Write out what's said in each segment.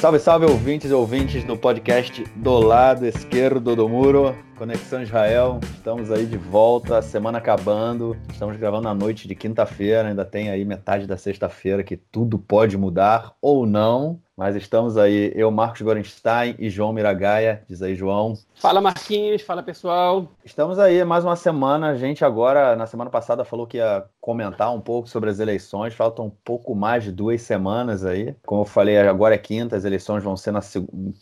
Salve, salve, ouvintes e ouvintes do podcast do lado esquerdo do muro, Conexão Israel. Estamos aí de volta, semana acabando. Estamos gravando na noite de quinta-feira, ainda tem aí metade da sexta-feira que tudo pode mudar ou não. Mas estamos aí, eu, Marcos Gorenstein e João Miragaia. Diz aí, João. Fala, Marquinhos. Fala, pessoal. Estamos aí, mais uma semana. A gente agora, na semana passada, falou que ia comentar um pouco sobre as eleições. Faltam um pouco mais de duas semanas aí. Como eu falei, agora é quinta, as eleições vão ser nas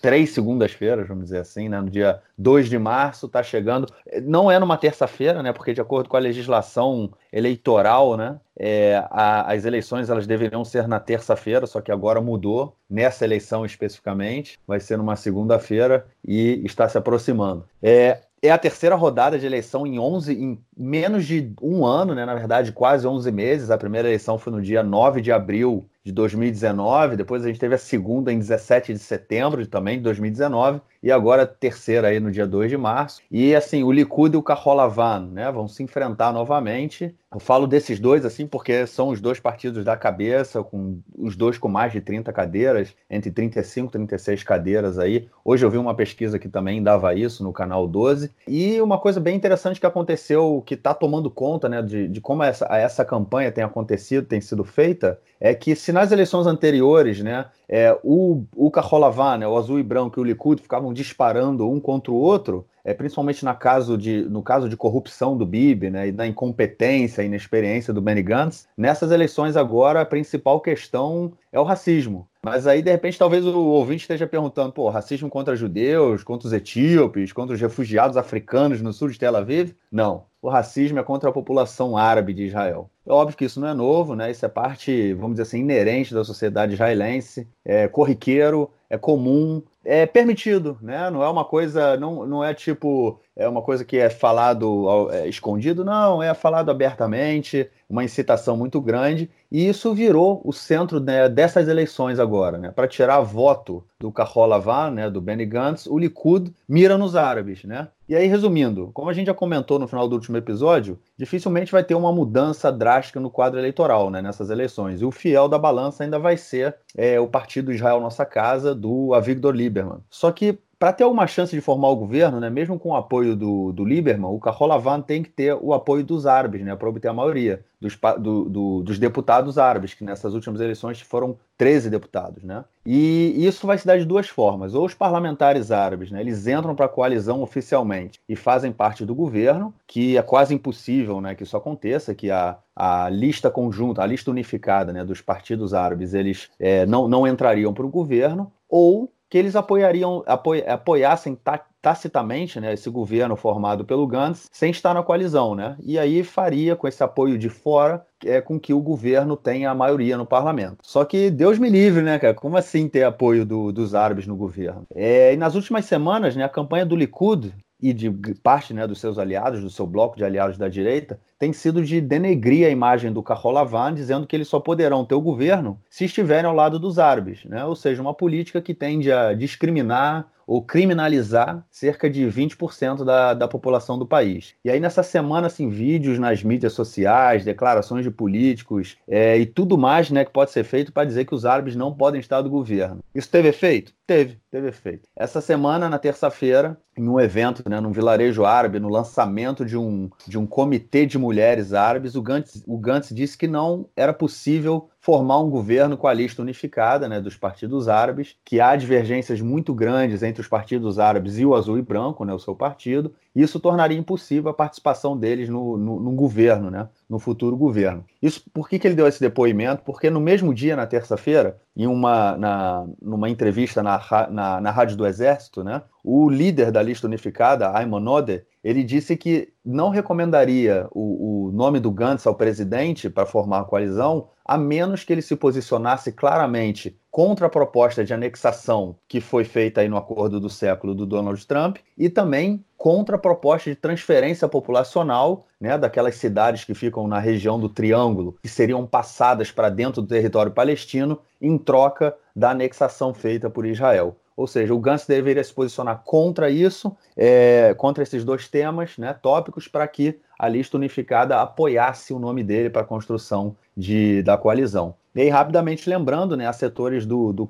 três segundas-feiras, vamos dizer assim, né? No dia 2 de março está chegando. Não é numa terça-feira, né? Porque de acordo com a legislação eleitoral, né? É, a, as eleições elas deveriam ser na terça-feira, só que agora mudou nessa eleição especificamente, vai ser numa segunda-feira e está se aproximando. É, é a terceira rodada de eleição em 11, em menos de um ano, né? Na verdade, quase 11 meses. A primeira eleição foi no dia 9 de abril de 2019, depois a gente teve a segunda em 17 de setembro também de 2019, e agora terceira aí no dia 2 de março. E assim, o Likud e o Kaholavan, né, vão se enfrentar novamente. Eu falo desses dois assim porque são os dois partidos da cabeça, com os dois com mais de 30 cadeiras, entre 35 e 36 cadeiras aí. Hoje eu vi uma pesquisa que também dava isso no canal 12. E uma coisa bem interessante que aconteceu, que está tomando conta né, de, de como essa, essa campanha tem acontecido, tem sido feita, é que se nas eleições anteriores, né, é, o, o Kaholavan, né, o azul e branco e o Likud ficavam disparando um contra o outro, é, principalmente na caso de, no caso de corrupção do Bibi, né, e da incompetência e inexperiência do Benny Gantz, nessas eleições agora a principal questão é o racismo. Mas aí, de repente, talvez o ouvinte esteja perguntando: pô, racismo contra judeus, contra os etíopes, contra os refugiados africanos no sul de Tel Aviv? Não. O racismo é contra a população árabe de Israel. É óbvio que isso não é novo, né? Isso é parte, vamos dizer assim, inerente da sociedade israelense, é corriqueiro, é comum, é permitido, né? Não é uma coisa, não, não é tipo, é uma coisa que é falado é, escondido, não, é falado abertamente, uma incitação muito grande, e isso virou o centro né, dessas eleições agora, né? Para tirar voto do Kahol Lavan, né, do Benny Gantz, o Likud mira nos árabes, né? E aí, resumindo, como a gente já comentou no final do último episódio, dificilmente vai ter uma mudança drástica no quadro eleitoral né, nessas eleições. E o fiel da balança ainda vai ser é, o Partido Israel Nossa Casa, do Avigdor Lieberman. Só que para ter alguma chance de formar o governo, né, mesmo com o apoio do, do Lieberman, o Kaholavan tem que ter o apoio dos árabes, né, para obter a maioria dos, do, do, dos deputados árabes, que nessas últimas eleições foram 13 deputados. Né? E isso vai se dar de duas formas. Ou os parlamentares árabes, né, eles entram para a coalizão oficialmente e fazem parte do governo, que é quase impossível né, que isso aconteça, que a, a lista conjunta, a lista unificada né, dos partidos árabes, eles é, não, não entrariam para o governo, ou que eles apoiariam, apoia, apoiassem tacitamente né, esse governo formado pelo Gantz sem estar na coalizão, né? E aí faria, com esse apoio de fora, é, com que o governo tenha a maioria no parlamento. Só que Deus me livre, né, cara? Como assim ter apoio do, dos árabes no governo? É, e nas últimas semanas, né, a campanha do Likud e de parte né, dos seus aliados, do seu bloco de aliados da direita, tem sido de denegrir a imagem do Kaholavan, dizendo que eles só poderão ter o governo se estiverem ao lado dos árabes, né? ou seja, uma política que tende a discriminar ou criminalizar cerca de 20% da, da população do país. E aí, nessa semana, assim, vídeos nas mídias sociais, declarações de políticos é, e tudo mais né, que pode ser feito para dizer que os árabes não podem estar do governo. Isso teve efeito? Teve, teve efeito. Essa semana, na terça-feira, em um evento, né, num vilarejo árabe, no lançamento de um, de um comitê de mulheres árabes, o Gantz, o Gantz disse que não era possível formar um governo com a lista unificada né, dos partidos árabes, que há divergências muito grandes entre os partidos árabes e o azul e branco, né, o seu partido, e isso tornaria impossível a participação deles no, no, no governo, né, no futuro governo. Isso, por que, que ele deu esse depoimento? Porque no mesmo dia, na terça-feira, em uma na, numa entrevista na, na, na Rádio do Exército, né, o líder da lista unificada, Ayman Odeh, ele disse que não recomendaria o, o nome do Gantz ao presidente para formar a coalizão, a menos que ele se posicionasse claramente contra a proposta de anexação que foi feita aí no acordo do século do Donald Trump e também contra a proposta de transferência populacional né, daquelas cidades que ficam na região do Triângulo, que seriam passadas para dentro do território palestino em troca da anexação feita por Israel. Ou seja, o Gantz deveria se posicionar contra isso, é, contra esses dois temas, né, tópicos, para que a lista unificada apoiasse o nome dele para a construção de, da coalizão. E aí, rapidamente lembrando, né, há setores do, do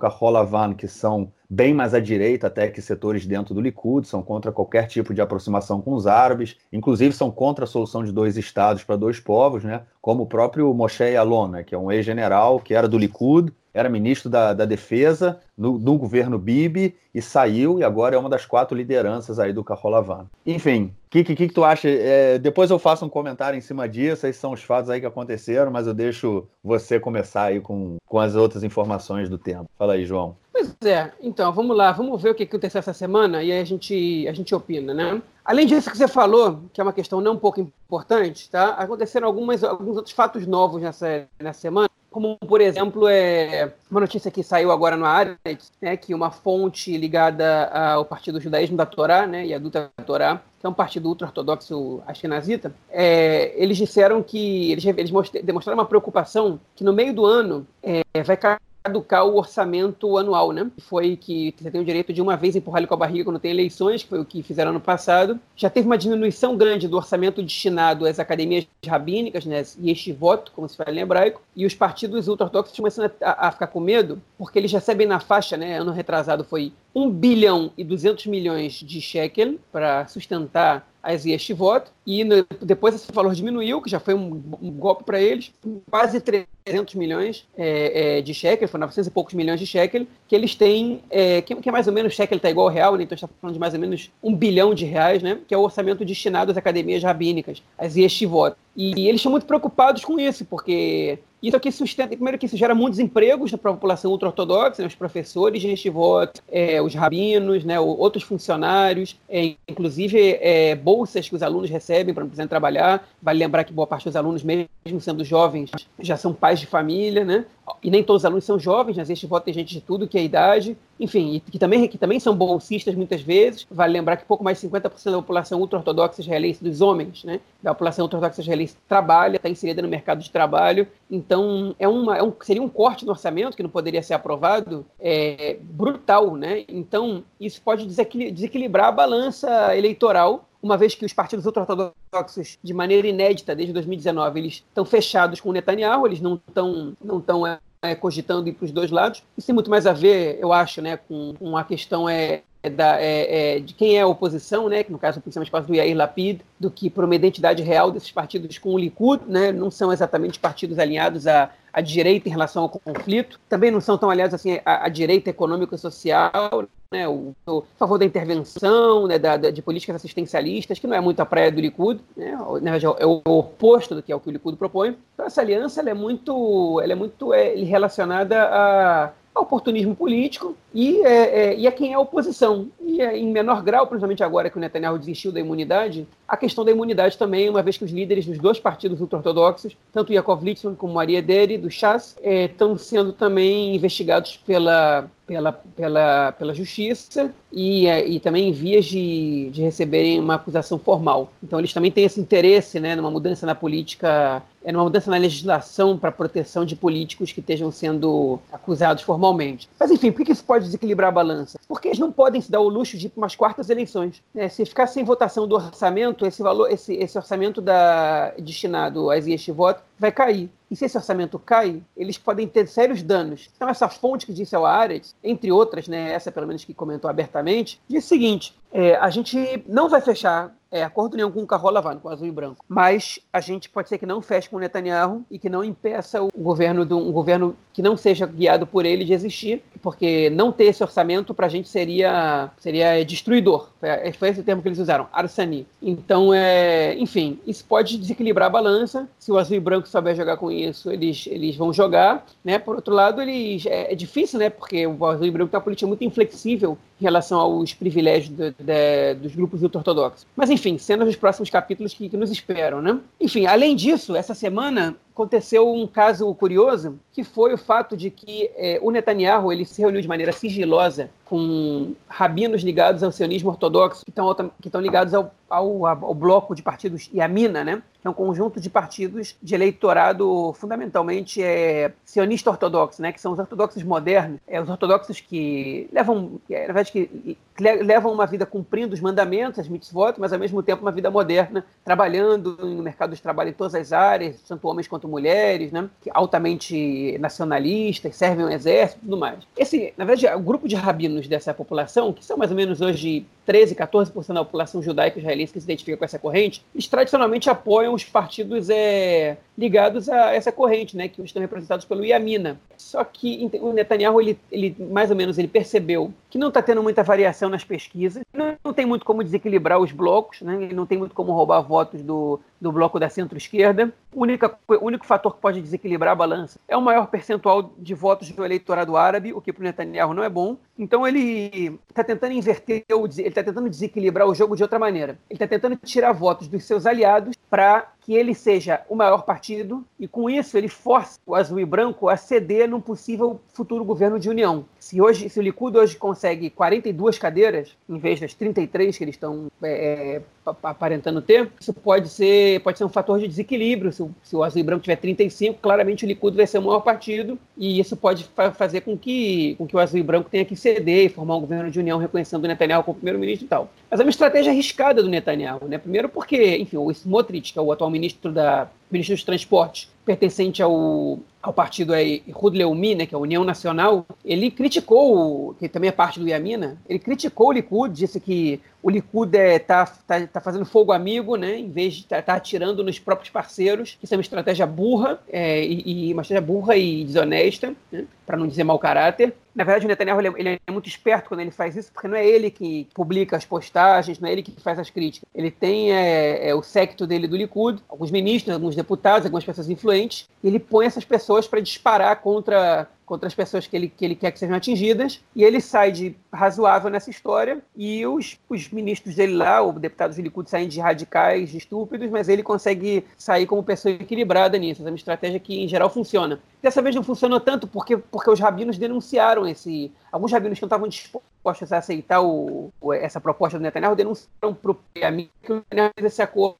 Van que são bem mais à direita até que setores dentro do Likud, são contra qualquer tipo de aproximação com os árabes, inclusive são contra a solução de dois estados para dois povos, né, como o próprio Moshe Yalon, né, que é um ex-general que era do Likud, era ministro da, da Defesa no, do governo Bibi e saiu e agora é uma das quatro lideranças aí do Carrolavan. Enfim, o que, que, que, tu acha? É, depois eu faço um comentário em cima disso, esses são os fatos aí que aconteceram, mas eu deixo você começar aí com, com as outras informações do tempo. Fala aí, João. Pois é, então vamos lá, vamos ver o que aconteceu essa semana e aí a gente, a gente opina, né? Além disso que você falou, que é uma questão não pouco importante, tá? Aconteceram algumas, alguns outros fatos novos nessa, nessa semana como por exemplo é uma notícia que saiu agora no Aretz, né, que uma fonte ligada ao Partido Judaísmo da Torá, né, e a Duta Torá, que é um partido ultra-ortodoxo askenazita, é, eles disseram que eles, eles demonstraram uma preocupação que no meio do ano é, vai cair caducar o orçamento anual, né? Foi que você tem o direito de uma vez empurrar ele com a barriga quando tem eleições, que foi o que fizeram ano passado. Já teve uma diminuição grande do orçamento destinado às academias rabínicas, né? E este voto, como se fala em hebraico, e os partidos ultra-ortodoxos começando a, a, ficar com medo, porque eles recebem na faixa, né? Ano retrasado foi 1 bilhão e 200 milhões de shekel para sustentar este voto, e no, depois esse valor diminuiu, que já foi um, um golpe para eles, quase 300 milhões é, é, de shekel, foi 900 e poucos milhões de shekel, que eles têm, é, que, que, é mais ou menos, shekel está igual ao real, né, então está falando de mais ou menos um bilhão de reais, né, que é o orçamento destinado às academias rabínicas, as este voto. E, eles estão muito preocupados com isso, porque isso aqui sustenta, primeiro que isso gera muitos empregos para a população ultra-ortodoxa, né, os professores de Yeshivot, é, os rabinos, né, outros funcionários, é, inclusive é, bolsas que os alunos recebem para não precisarem trabalhar. Vale lembrar que boa parte dos alunos, mesmo sendo jovens, já são pais de família, né? E nem todos os alunos são jovens, né? Yeshivot tem gente de tudo que é idade. Enfim, que também, que também são bolsistas muitas vezes. Vale lembrar que pouco mais de 50% da população ultra-ortodoxa israelense, dos homens, né? Da população ultra-ortodoxa israelense trabalha, está inserida no mercado de trabalho. Então, é uma, é um, seria um corte no orçamento que não poderia ser aprovado é, brutal, né? Então, isso pode desequilibrar a balança eleitoral uma vez que os partidos ultra-ortodoxos, de maneira inédita desde 2019, eles estão fechados com Netanyahu, eles não estão não tão, é, cogitando ir para os dois lados. Isso tem muito mais a ver, eu acho, né, com, com a questão é, da, é, é, de quem é a oposição, né, que no caso por causa do Yair Lapid, do que por uma identidade real desses partidos com o Likud, né, não são exatamente partidos alinhados à, à direita em relação ao conflito, também não são tão aliados assim à, à direita econômica e social, né, o, o a favor da intervenção, né, da, da, de políticas assistencialistas, que não é muito a praia do Likud, né, é o, é o oposto do que é o que o Likud propõe. Então essa aliança é muito, ela é muito é, relacionada a oportunismo político e, é, é, e a quem é oposição. E é, em menor grau, principalmente agora que o Netanyahu desistiu da imunidade, a questão da imunidade também, uma vez que os líderes dos dois partidos ultra-ortodoxos, tanto Yaakov Litzman como Maria Deri, do Chas, é, estão sendo também investigados pela, pela, pela, pela justiça e, é, e também em vias de, de receberem uma acusação formal. Então eles também têm esse interesse né, numa mudança na política, é numa mudança na legislação para proteção de políticos que estejam sendo acusados formalmente. Mas enfim, por que isso pode desequilibrar a balança? Porque eles não podem se dar o luxo de ir para umas quartas eleições. Né? Se ficar sem votação do orçamento, esse valor, esse, esse orçamento da, destinado às voto vai cair. E se esse orçamento cai, eles podem ter sérios danos. Então, essa fonte que disse ao Ares, entre outras, né, essa pelo menos que comentou abertamente, diz o seguinte: é, a gente não vai fechar é, acordo nenhum com o Carro Lavando, com o azul e branco. Mas a gente pode ser que não feche com o Netanyahu e que não impeça o governo de um, governo que não seja guiado por ele de existir, porque não ter esse orçamento para a gente seria, seria destruidor. Foi, esse o termo que eles usaram, arsani. Então, é, enfim, isso pode desequilibrar a balança. Se o azul e branco souber jogar com isso, eles, eles vão jogar. Né? Por outro lado, eles, é, é difícil, né? porque o azul e branco tem uma política muito inflexível em relação aos privilégios de, dos grupos ultra-ortodoxos. Mas, enfim, cenas dos próximos capítulos que, que, nos esperam, né? Enfim, além disso, essa semana aconteceu um caso curioso, que foi o fato de que é, o Netanyahu ele se reuniu de maneira sigilosa com rabinos ligados ao sionismo ortodoxo, que estão, que estão ligados ao, ao, ao bloco de partidos Yamina, né? que é um conjunto de partidos de eleitorado fundamentalmente é, sionista ortodoxo, né? que são os ortodoxos modernos, é, os ortodoxos que levam, é, na verdade, que levam uma vida cumprindo os mandamentos, as mitzvot, mas ao mesmo tempo uma vida moderna, trabalhando no mercado de trabalho em todas as áreas, tanto homens quanto mulheres, né? altamente nacionalistas, servem ao exército e tudo mais. Esse, na verdade, o grupo de rabinos dessa população, que são mais ou menos hoje 13, 14% da população judaica israelense que se identifica com essa corrente, eles tradicionalmente apoiam os partidos é, ligados a essa corrente, né, que estão representados pelo Yamina. Só que o Netanyahu, ele, ele mais ou menos, ele percebeu que não está tendo muita variação nas pesquisas, não, não, tem muito como desequilibrar os blocos, né, ele não tem muito como roubar votos do, do bloco da centro-esquerda. O único fator que pode desequilibrar a balança é o maior percentual de votos do eleitorado árabe, o que para o Netanyahu não é bom. Então ele está tentando inverter, ele está tentando desequilibrar o jogo de outra maneira. Ele está tentando tirar votos dos seus aliados para que ele seja o maior partido e com isso ele força o azul e branco a ceder num possível futuro governo de união. Se hoje, se o Likud hoje consegue 42 cadeiras em vez das 33 que eles estão é, é aparentando ter, isso pode ser pode ser um fator de desequilíbrio. Se o, se o azul e branco tiver 35, claramente o Likud vai ser o maior partido e isso pode fa fazer com que com que o azul e branco tenha que ceder e formar um governo de união reconhecendo o Netanyahu como primeiro-ministro e tal. Mas é uma estratégia arriscada do Netanyahu, né? Primeiro porque, enfim, o Smotrich, que é o atual ministro da ministro dos Transportes, pertencente ao, ao partido aí, Hud Leumi, né, que é a União Nacional, ele criticou, que também é parte do Yamina, ele criticou o Likud, disse que o Likud está é, tá, tá, tá, fazendo fogo amigo, né, em vez de estar tá, tá, atirando nos próprios parceiros, isso é uma estratégia burra, é, e, e, uma estratégia burra e desonesta, né, para não dizer mau caráter. Na verdade, o Netanyahu ele, é, ele é muito esperto quando ele faz isso, porque não é ele que publica as postagens, não é ele que faz as críticas. Ele tem é, é, o secto dele do Likud, alguns ministros, alguns deputados, algumas pessoas influentes, e ele põe essas pessoas para disparar contra contra as pessoas que ele, que ele quer que sejam atingidas, e ele sai de razoável nessa história, e os, os ministros dele lá, o deputado de Likud, saem de radicais, de estúpidos, mas ele consegue sair como pessoa equilibrada nisso. é uma estratégia que, em geral, funciona. Dessa vez não funcionou tanto porque, porque os rabinos denunciaram esse. Alguns rabinos que não estavam dispostos a aceitar o, essa proposta do Netanyahu denunciaram para o PMI que o Netanyahu fez esse acordo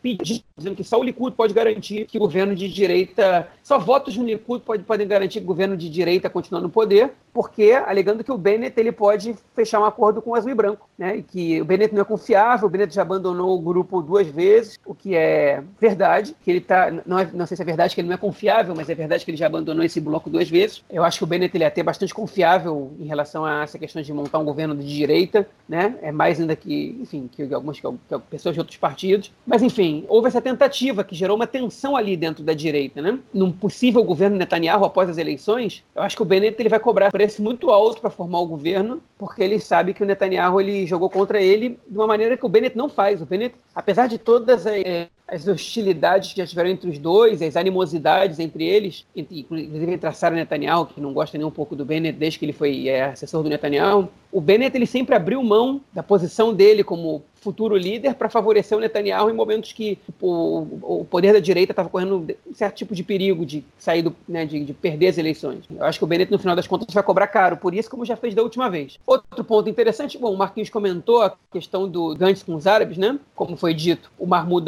pedindo, dizendo que só o Likud pode garantir que o governo de direita, só votos no Likud pode, podem garantir que o governo de direita continue no poder, porque alegando que o Bennett ele pode fechar um acordo com o azul e branco, né? E que o Bennett não é confiável, o Bennett já abandonou o grupo duas vezes, o que é verdade, que ele tá, não, é, não sei se é verdade que ele não é confiável, mas é verdade que ele já abandonou esse bloco duas vezes. Eu acho que o Bennett ele é até bastante confiável em relação a essa questão de montar um governo de direita, né? É mais ainda que, enfim, que algumas que, que pessoas de outros partidos. Mas enfim, houve essa tentativa que gerou uma tensão ali dentro da direita, né? Num possível governo Netanyahu após as eleições, eu acho que o Bennett ele vai cobrar preço muito alto para formar o governo, porque ele sabe que o Netanyahu ele jogou contra ele de uma maneira que o Bennett não faz. O Bennett, apesar de todas as, as hostilidades que já tiveram entre os dois, as animosidades entre eles, inclusive entre a Sarah Netanyahu, que não gosta nem um pouco do Bennett desde que ele foi é, assessor do Netanyahu, o Bennett ele sempre abriu mão da posição dele como futuro líder para favorecer o Netanyahu em momentos que tipo, o, poder da direita estava correndo um certo tipo de perigo de sair do, né, de, de, perder as eleições. Eu acho que o Bennett, no final das contas, vai cobrar caro por isso, como já fez da última vez. Outro ponto interessante, bom, o Marquinhos comentou a questão do Gantz com os árabes, né? Como foi dito, o Mahmoud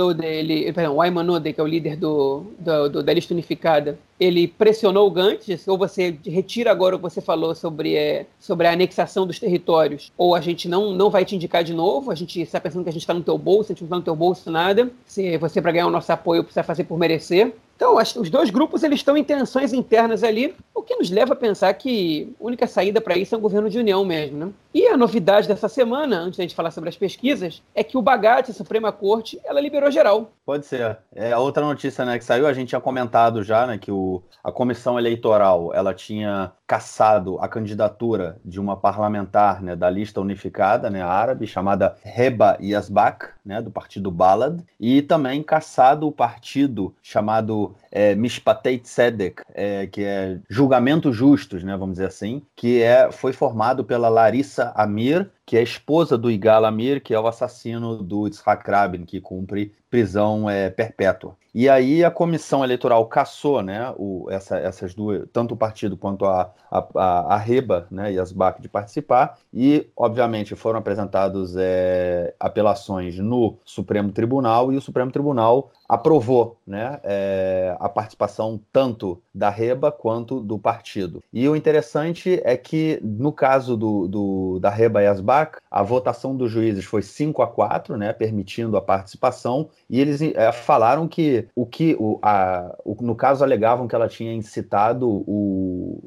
Ode, perdão, o Ayman Ode, que é o líder do, do, do, da lista unificada, ele pressionou o Gantz, ou você retira agora o que você falou sobre, é, sobre a anexação dos territórios, ou a gente não, não vai te indicar de novo, a gente está pensando que a gente está no teu bolso, a gente não está no teu bolso nada, se você para ganhar o nosso apoio precisa fazer por merecer. Então, os dois grupos eles estão em tensões internas ali, o que nos leva a pensar que a única saída para isso é um governo de união mesmo. Né? E a novidade dessa semana, antes de a gente falar sobre as pesquisas, é que o Bagat, a Suprema Corte, ela liberou geral. Pode ser. É a outra notícia né, que saiu, a gente tinha comentado já né, que o, a comissão eleitoral ela tinha cassado a candidatura de uma parlamentar né, da lista unificada né, árabe, chamada Reba Yasbak, né, do partido Balad, e também cassado o partido chamado tipo, é, Mishpatei Tzedek, é, que é julgamentos justos, né, vamos dizer assim, que é, foi formado pela Larissa Amir que é a esposa do Igal Amir, que é o assassino do Yitzhak Rabin, que cumpre prisão é, perpétua. E aí a comissão eleitoral caçou, né, o, essa, essas duas, tanto o partido quanto a, a, a, Reba, né, e as BAC de participar, e obviamente foram apresentados é, apelações no Supremo Tribunal e o Supremo Tribunal aprovou né, é, a participação tanto da Reba quanto do partido. E o interessante é que, no caso do, do da Reba e Asbac, a votação dos juízes foi 5 a 4, né, permitindo a participação, e eles é, falaram que o que, o, a, o, no caso, alegavam que ela tinha incitado o.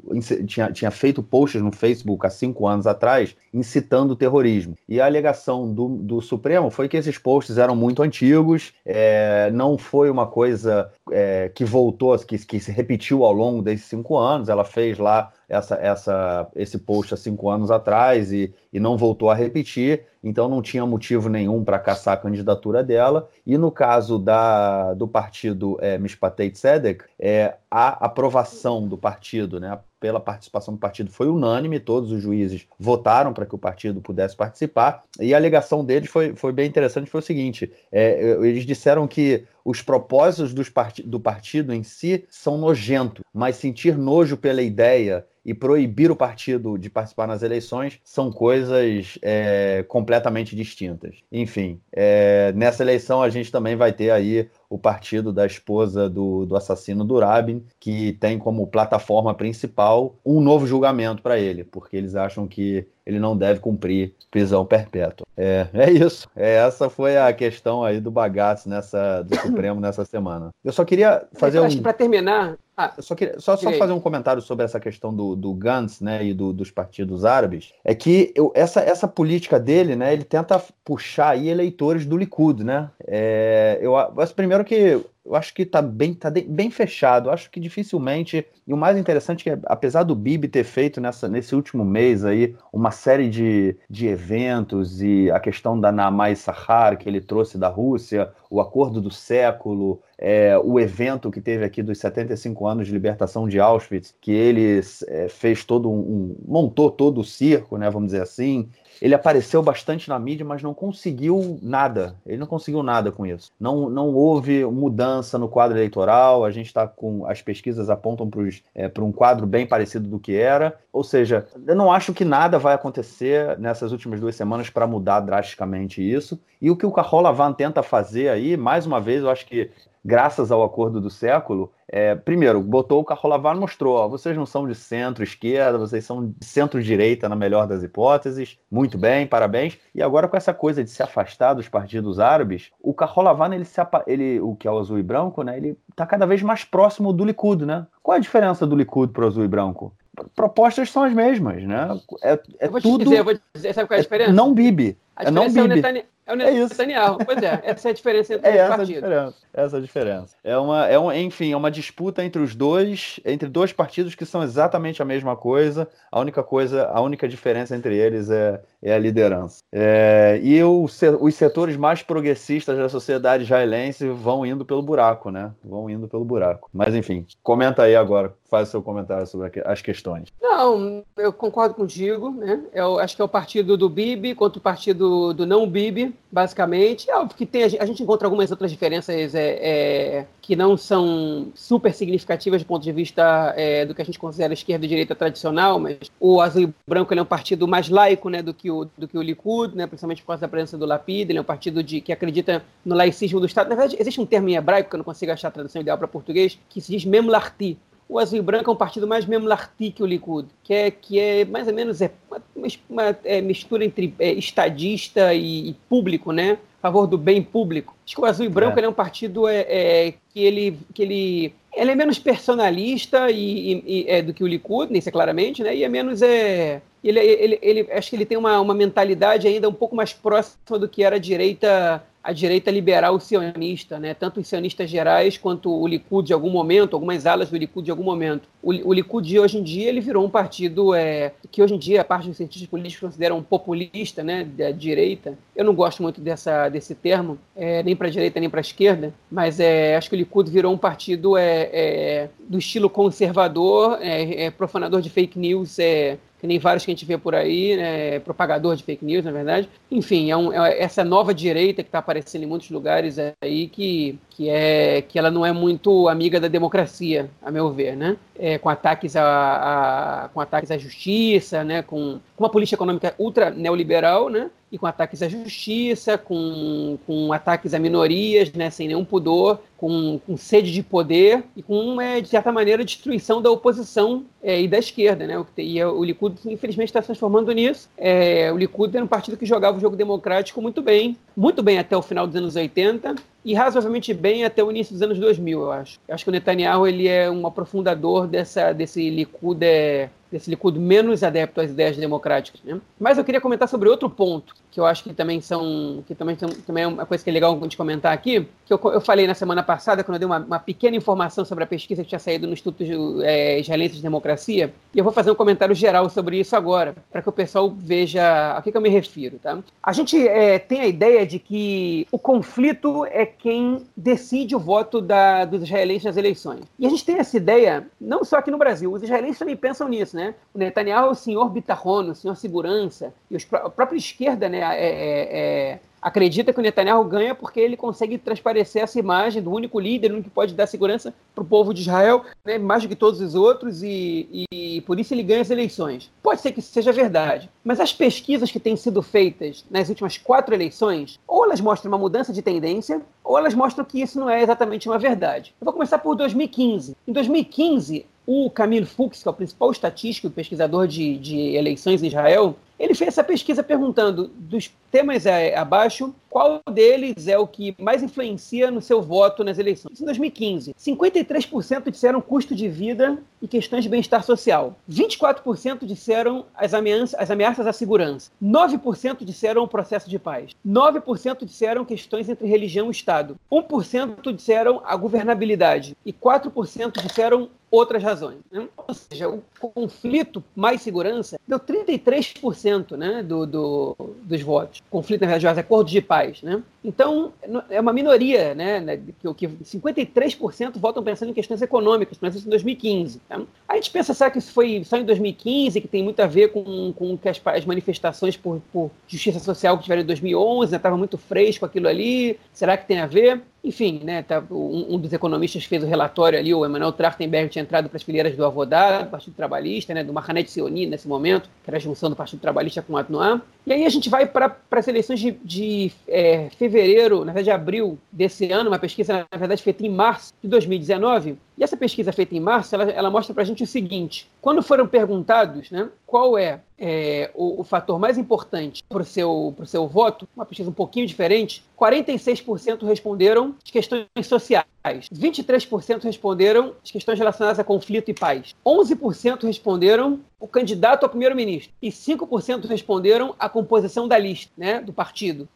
Tinha, tinha feito posts no Facebook há cinco anos atrás incitando o terrorismo. E a alegação do, do Supremo foi que esses posts eram muito antigos, é, não foi uma coisa é, que voltou, que, que se repetiu ao longo desses cinco anos. Ela fez lá essa, essa, esse post há cinco anos atrás e, e não voltou a repetir, então não tinha motivo nenhum para caçar a candidatura dela. E no caso da, do partido é, Mishpatei Tzedek, é, a aprovação do partido, né, pela participação do partido foi unânime, todos os juízes votaram para que o partido pudesse participar, e a alegação deles foi, foi bem interessante, foi o seguinte, é, eles disseram que os propósitos part do partido em si são nojentos, mas sentir nojo pela ideia e proibir o partido de participar nas eleições são coisas é, completamente distintas. Enfim, é, nessa eleição a gente também vai ter aí o partido da esposa do, do assassino do Rabin, que tem como plataforma principal um novo julgamento para ele, porque eles acham que ele não deve cumprir prisão perpétua. É, é isso. É, essa foi a questão aí do bagaço nessa, do Supremo nessa semana. Eu só queria fazer um... que para terminar, ah, só, queria, só, só fazer um comentário sobre essa questão do, do Gantz né, e do, dos partidos árabes. É que eu, essa, essa política dele, né, ele tenta puxar aí eleitores do Likud, né? É, eu, mas primeiro que eu acho que está bem, tá bem fechado. Eu acho que dificilmente. E o mais interessante é que, apesar do Bibi ter feito nessa, nesse último mês aí uma série de, de eventos e a questão da Namai Sahar que ele trouxe da Rússia, o acordo do século, é, o evento que teve aqui dos 75 anos de libertação de Auschwitz, que ele é, fez todo um, um, montou todo o circo, né, vamos dizer assim, ele apareceu bastante na mídia, mas não conseguiu nada. Ele não conseguiu nada com isso. Não, não houve mudança no quadro eleitoral. A gente está com. As pesquisas apontam para é, um quadro bem parecido do que era. Ou seja, eu não acho que nada vai acontecer nessas últimas duas semanas para mudar drasticamente isso. E o que o Carrola Van tenta fazer aí, mais uma vez, eu acho que graças ao acordo do século, é, primeiro, botou o Carrolavar e mostrou: ó, vocês não são de centro-esquerda, vocês são de centro-direita, na melhor das hipóteses. Muito bem, parabéns. E agora, com essa coisa de se afastar dos partidos árabes, o Carrolavar, ele, se, ele, o que é o azul e branco, né, ele está cada vez mais próximo do Likud. Né? Qual é a diferença do Likud para o azul e branco? Propostas são as mesmas, né? É, é eu vou tudo. Dizer, eu vou dizer, sabe qual é a é diferença? É não Bibi. A é não. É é o é Netanyahu. É pois é, essa é a diferença entre é os essa partidos. Diferença, essa a diferença. É uma, é um, enfim, é uma disputa entre os dois, entre dois partidos que são exatamente a mesma coisa. A única coisa, a única diferença entre eles é, é a liderança. É, e o, os setores mais progressistas da sociedade israelense vão indo pelo buraco, né? Vão indo pelo buraco. Mas enfim, comenta aí agora, faz o seu comentário sobre as questões. Não, eu concordo contigo, né? Eu acho que é o partido do Bibi contra o partido do não Bibi basicamente. É óbvio que tem, a gente encontra algumas outras diferenças é, é, que não são super significativas do ponto de vista é, do que a gente considera esquerda e direita tradicional, mas o azul e branco é um partido mais laico né, do, que o, do que o Likud, né, principalmente por causa da presença do Lapid, ele é um partido de, que acredita no laicismo do Estado. Na verdade, existe um termo em hebraico, que eu não consigo achar a tradução ideal para português, que se diz memlarti, o Azul e Branco é um partido mais memlarti que o Likud, que é, que é mais ou menos é uma, uma é, mistura entre é, estadista e, e, público, né? A favor do bem público. Acho que o Azul e Branco é. é um partido é, é, que, ele, que ele, ele é menos personalista e, e, é, do que o Likud, nem sei claramente, né? E é menos. É, ele, ele, ele, acho que ele tem uma, uma mentalidade ainda um pouco mais próxima do que era a direita a direita liberal sionista, né? tanto os sionistas gerais quanto o Likud de algum momento, algumas alas do Likud de algum momento. O, o Likud de hoje em dia ele virou um partido é, que hoje em dia a parte dos cientistas políticos consideram populista, né, da direita. Eu não gosto muito dessa, desse termo, é, nem para a direita nem para a esquerda, mas é, acho que o Likud virou um partido é, é do estilo conservador, é, é, profanador de fake news, é, que nem vários que a gente vê por aí, né, propagador de fake news, na verdade. Enfim, é, um, é essa nova direita que está aparecendo em muitos lugares aí que, que, é, que ela não é muito amiga da democracia, a meu ver, né? É, com, ataques a, a, com ataques à justiça, né, com, com uma política econômica ultra neoliberal, né? E com ataques à justiça, com, com ataques a minorias, né, sem nenhum pudor, com, com sede de poder e com, é, de certa maneira, destruição da oposição é, e da esquerda. Né? E o Likud, infelizmente, está se transformando nisso. É, o Likud era um partido que jogava o jogo democrático muito bem, muito bem até o final dos anos 80 e razoavelmente bem até o início dos anos 2000, eu acho. Eu acho que o Netanyahu ele é um aprofundador dessa, desse Likud é, desse Likud menos adepto às ideias democráticas. Né? Mas eu queria comentar sobre outro ponto, que eu acho que também são que também, também é uma coisa que é legal de comentar aqui, que eu, eu falei na semana passada, quando eu dei uma, uma, pequena informação sobre a pesquisa que tinha saído no Instituto é, Israelense de Democracia, e eu vou fazer um comentário geral sobre isso agora, para que o pessoal veja a que, que eu me refiro. Tá? A gente é, tem a ideia de que o conflito é quem decide o voto da, dos israelenses nas eleições. E a gente tem essa ideia, não só aqui no Brasil, os israelenses também pensam nisso, né? O Netanyahu é o senhor Bitahon, o senhor segurança, e os, a própria esquerda né, é, é, é, acredita que o Netanyahu ganha porque ele consegue transparecer essa imagem do único líder, único que pode dar segurança para o povo de Israel, né, mais do que todos os outros, e, e, por isso ele ganha as eleições. Pode ser que isso seja verdade, mas as pesquisas que têm sido feitas nas últimas quatro eleições, ou elas mostram uma mudança de tendência, ou elas mostram que isso não é exatamente uma verdade. Eu vou começar por 2015. Em 2015, o Camilo Fuchs, que é o principal estatístico e pesquisador de, de eleições em Israel, ele fez essa pesquisa perguntando dos temas é, abaixo, qual deles é o que mais influencia no seu voto nas eleições? Em 2015, 53% disseram custo de vida e questões de bem-estar social. 24% disseram as ameaças, as ameaças à segurança. 9% disseram o processo de paz. 9% disseram questões entre religião e Estado. 1% disseram a governabilidade. E 4% disseram outras razões. Né? Ou seja, o conflito mais segurança deu 33% né, do, do, dos votos. Conflito, na verdade, acordo de paz. Né? Então, é uma minoria, né, né que, que 53% votam pensando em questões econômicas, mas isso em 2015. Tá? A gente pensa, será que isso foi só em 2015, que tem muito a ver com, com que as, as manifestações por, por, justiça social que tiveram em 2011, estava né, muito fresco aquilo ali, será que tem a ver? Enfim, né, tá, um, um, dos economistas fez o relatório ali, o Emmanuel Trachtenberg tinha entrado para as fileiras do Avodá, do Partido Trabalhista, né, do Mahanet Sioni nesse momento, que era a junção do Partido Trabalhista com o Atnoam. E aí a gente vai para as eleições de, de é, fevereiro, na verdade de abril desse ano, uma pesquisa, na verdade, feita em março de 2019, e essa pesquisa feita em março, ela, ela mostra para a gente o seguinte: quando foram perguntados né, qual é, é o, o, fator mais importante para o seu, seu voto, uma pesquisa um pouquinho diferente, 46% responderam questões sociais, 23% responderam as questões relacionadas a conflito e paz, 11% responderam o candidato a primeiro-ministro. E 5% responderam a composição da lista, né, do partido.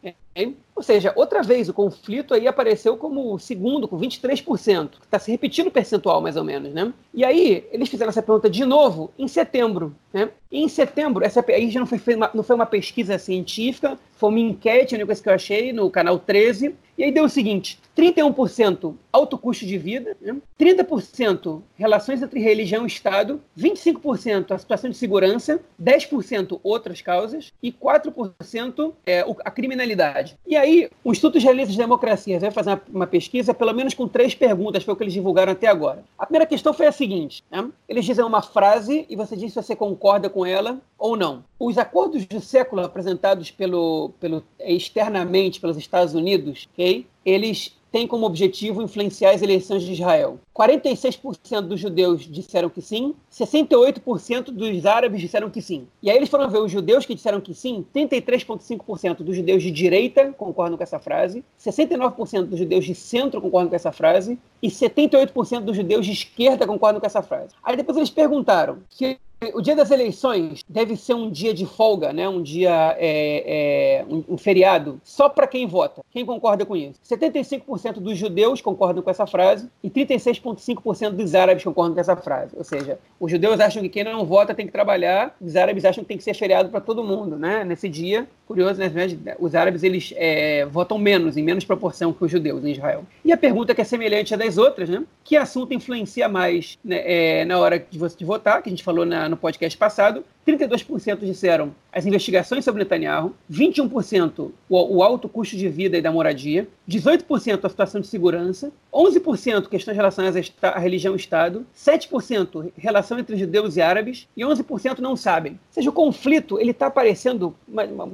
Ou seja, outra vez o conflito aí apareceu como o segundo, com 23%, que está se repetindo o percentual mais ou menos, né? E aí eles fizeram essa pergunta de novo em setembro, né? E em setembro, essa aí já não foi, uma, não foi uma pesquisa científica, foi uma enquete, uma coisa que eu achei no canal 13, e aí deu o seguinte: 31% alto custo de vida, né? 30% relações entre religião e Estado, 25% a situação de segurança, 10% outras causas e 4% é, a criminalidade. E aí, o Instituto Israelense de Democracia vai fazer uma, uma, pesquisa, pelo menos com três perguntas, foi o que eles divulgaram até agora. A primeira questão foi a seguinte: né? eles dizem uma frase e você diz se você concorda com ela ou não. Os acordos do século apresentados pelo, pelo externamente pelos Estados Unidos, okay, eles têm como objetivo influenciar as eleições de Israel. 46% dos judeus disseram que sim, 68% dos árabes disseram que sim. E aí eles foram ver os judeus que disseram que sim, 33,5% dos judeus de direita concordam com essa frase, 69% dos judeus de centro concordam com essa frase e 78% dos judeus de esquerda concordam com essa frase. Aí depois eles perguntaram que o dia das eleições deve ser um dia de folga, né? um dia, é, é, um, um, feriado, só para quem vota. Quem concorda com isso? 75% dos judeus concordam com essa frase e 36,5% dos árabes concordam com essa frase. Ou seja, os judeus acham que quem não vota tem que trabalhar, os árabes acham que tem que ser feriado para todo mundo, né? Nesse dia, curioso, né? Os árabes eles é, votam menos, em menos proporção que os judeus em Israel. E a pergunta que é semelhante à das outras, né? Que assunto influencia mais né, é, na hora de você votar, que a gente falou na, no podcast passado, 32% disseram as investigações sobre Netanyahu, 21% o, o alto custo de vida e da moradia, 18% a situação de segurança, 11% questões relacionadas à religião e Estado, 7% relação entre judeus e árabes e 11% não sabem. Ou seja, o conflito ele está aparecendo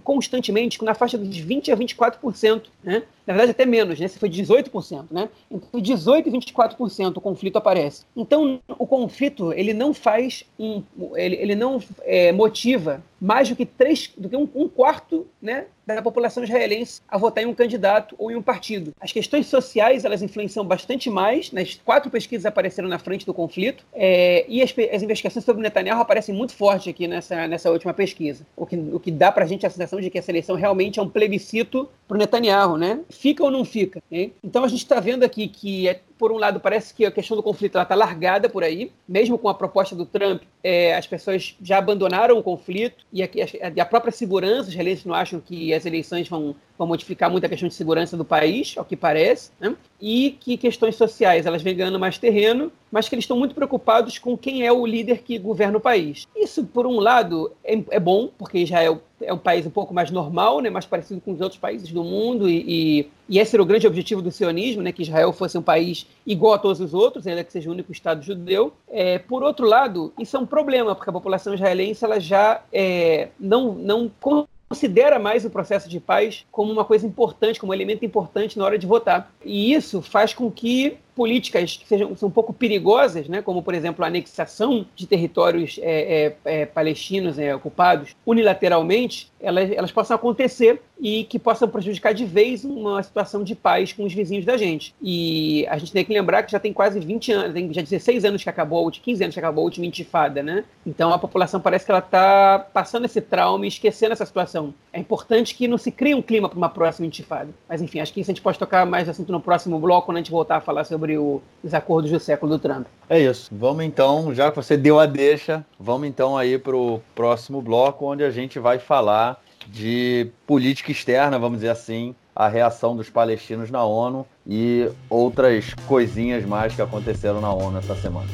constantemente na faixa dos 20% a 24%, né? na verdade até menos, né? se foi 18%. Né? Entre 18% e 24% o conflito aparece. Então, o conflito ele não faz, um, ele, ele não é, motiva mais do que três, do que um, um quarto, né, da população israelense a votar em um candidato ou em um partido. As questões sociais elas influenciam bastante mais. Nas né? quatro pesquisas apareceram na frente do conflito é, e as, as, investigações sobre Netanyahu aparecem muito forte aqui nessa, nessa última pesquisa. O que, o que dá para a gente a sensação de que essa eleição realmente é um plebiscito para o Netanyahu, né? Fica ou não fica? Então a gente está vendo aqui que é por um lado, parece que a questão do conflito está largada por aí, mesmo com a proposta do Trump, é, as pessoas já abandonaram o conflito e a, a, própria segurança, os israelenses não acham que as eleições vão, vão modificar muito a questão de segurança do país, ao que parece, né? e que questões sociais elas vêm ganhando mais terreno, mas que eles estão muito preocupados com quem é o líder que governa o país. Isso, por um lado, é, é bom, porque Israel é um país um pouco mais normal, né, mais parecido com os outros países do mundo, e, e, e esse era o grande objetivo do sionismo, né, que Israel fosse um país igual a todos os outros, ainda que seja o único Estado judeu. É, por outro lado, isso é um problema, porque a população israelense ela já é, não, não considera mais o processo de paz como uma coisa importante, como um elemento importante na hora de votar. E isso faz com que políticas que sejam, são um pouco perigosas, né, como, por exemplo, a anexação de territórios é, é, é, palestinos é, ocupados unilateralmente, elas, elas possam acontecer e que possam prejudicar de vez uma situação de paz com os vizinhos da gente. E a gente tem que lembrar que já tem quase 20 anos, tem já 16 anos que acabou, 15 anos que acabou a última intifada, né? Então a população parece que ela está passando esse trauma e esquecendo essa situação. É importante que não se crie um clima para uma próxima intifada. Mas enfim, acho que isso a gente pode tocar mais assunto no próximo bloco, quando a gente voltar a falar sobre sobre o, os acordos do século do Trump. É isso. Vamos então, já que você deu a deixa, vamos então aí para o próximo bloco, onde a gente vai falar de política externa, vamos dizer assim, a reação dos palestinos na ONU e outras coisinhas mais que aconteceram na ONU essa semana.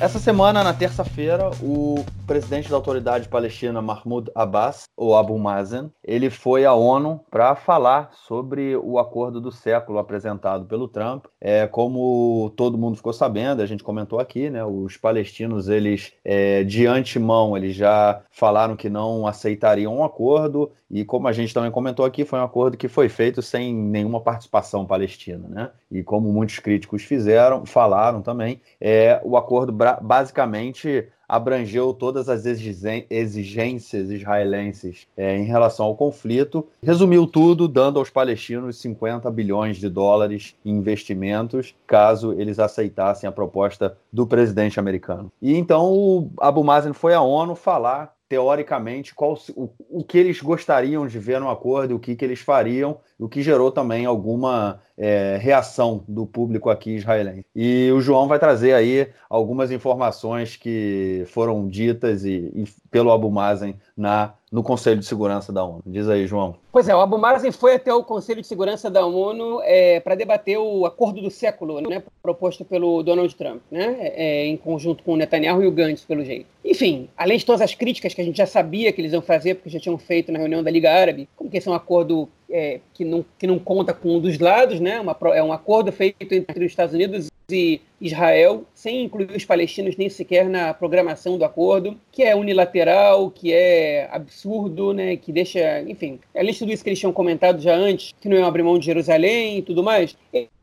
Essa semana, na terça-feira, o presidente da autoridade palestina Mahmoud Abbas, ou Abu Mazen, ele foi à ONU para falar sobre o acordo do século apresentado pelo Trump. É, como todo mundo ficou sabendo, a gente comentou aqui, né, os palestinos, eles é, de antemão, eles já falaram que não aceitariam um acordo, e como a gente também comentou aqui, foi um acordo que foi feito sem nenhuma participação palestina, né? E como muitos críticos fizeram, falaram também, é, o acordo basicamente abrangeu todas as exigências israelenses é, em relação ao conflito, resumiu tudo, dando aos palestinos 50 bilhões de dólares em investimentos, caso eles aceitassem a proposta do presidente americano. E então o Abu Mazen foi à ONU falar teoricamente, qual, o, o que eles gostariam de ver no acordo, o que, que eles fariam, o que gerou também alguma é, reação do público aqui israelense. E o João vai trazer aí algumas informações que foram ditas e, e pelo Abu Mazen na, no Conselho de Segurança da ONU. Diz aí, João. Pois é, o Abu Mazen foi até o Conselho de Segurança da ONU é, para debater o acordo do século, né, proposto pelo Donald Trump, né, é, em conjunto com o Netanyahu e o Gantz, pelo jeito. Enfim, além de todas as críticas que a gente já sabia que eles iam fazer, porque já tinham feito na reunião da Liga Árabe, como que esse é um acordo é, que, não, que não conta com um dos lados, né? Uma, é um acordo feito entre os Estados Unidos e Israel, sem incluir os palestinos nem sequer na programação do acordo, que é unilateral, que é absurdo, né? Que deixa, enfim, além de tudo isso que eles tinham comentado já antes, que não é abrir mão de Jerusalém e tudo mais.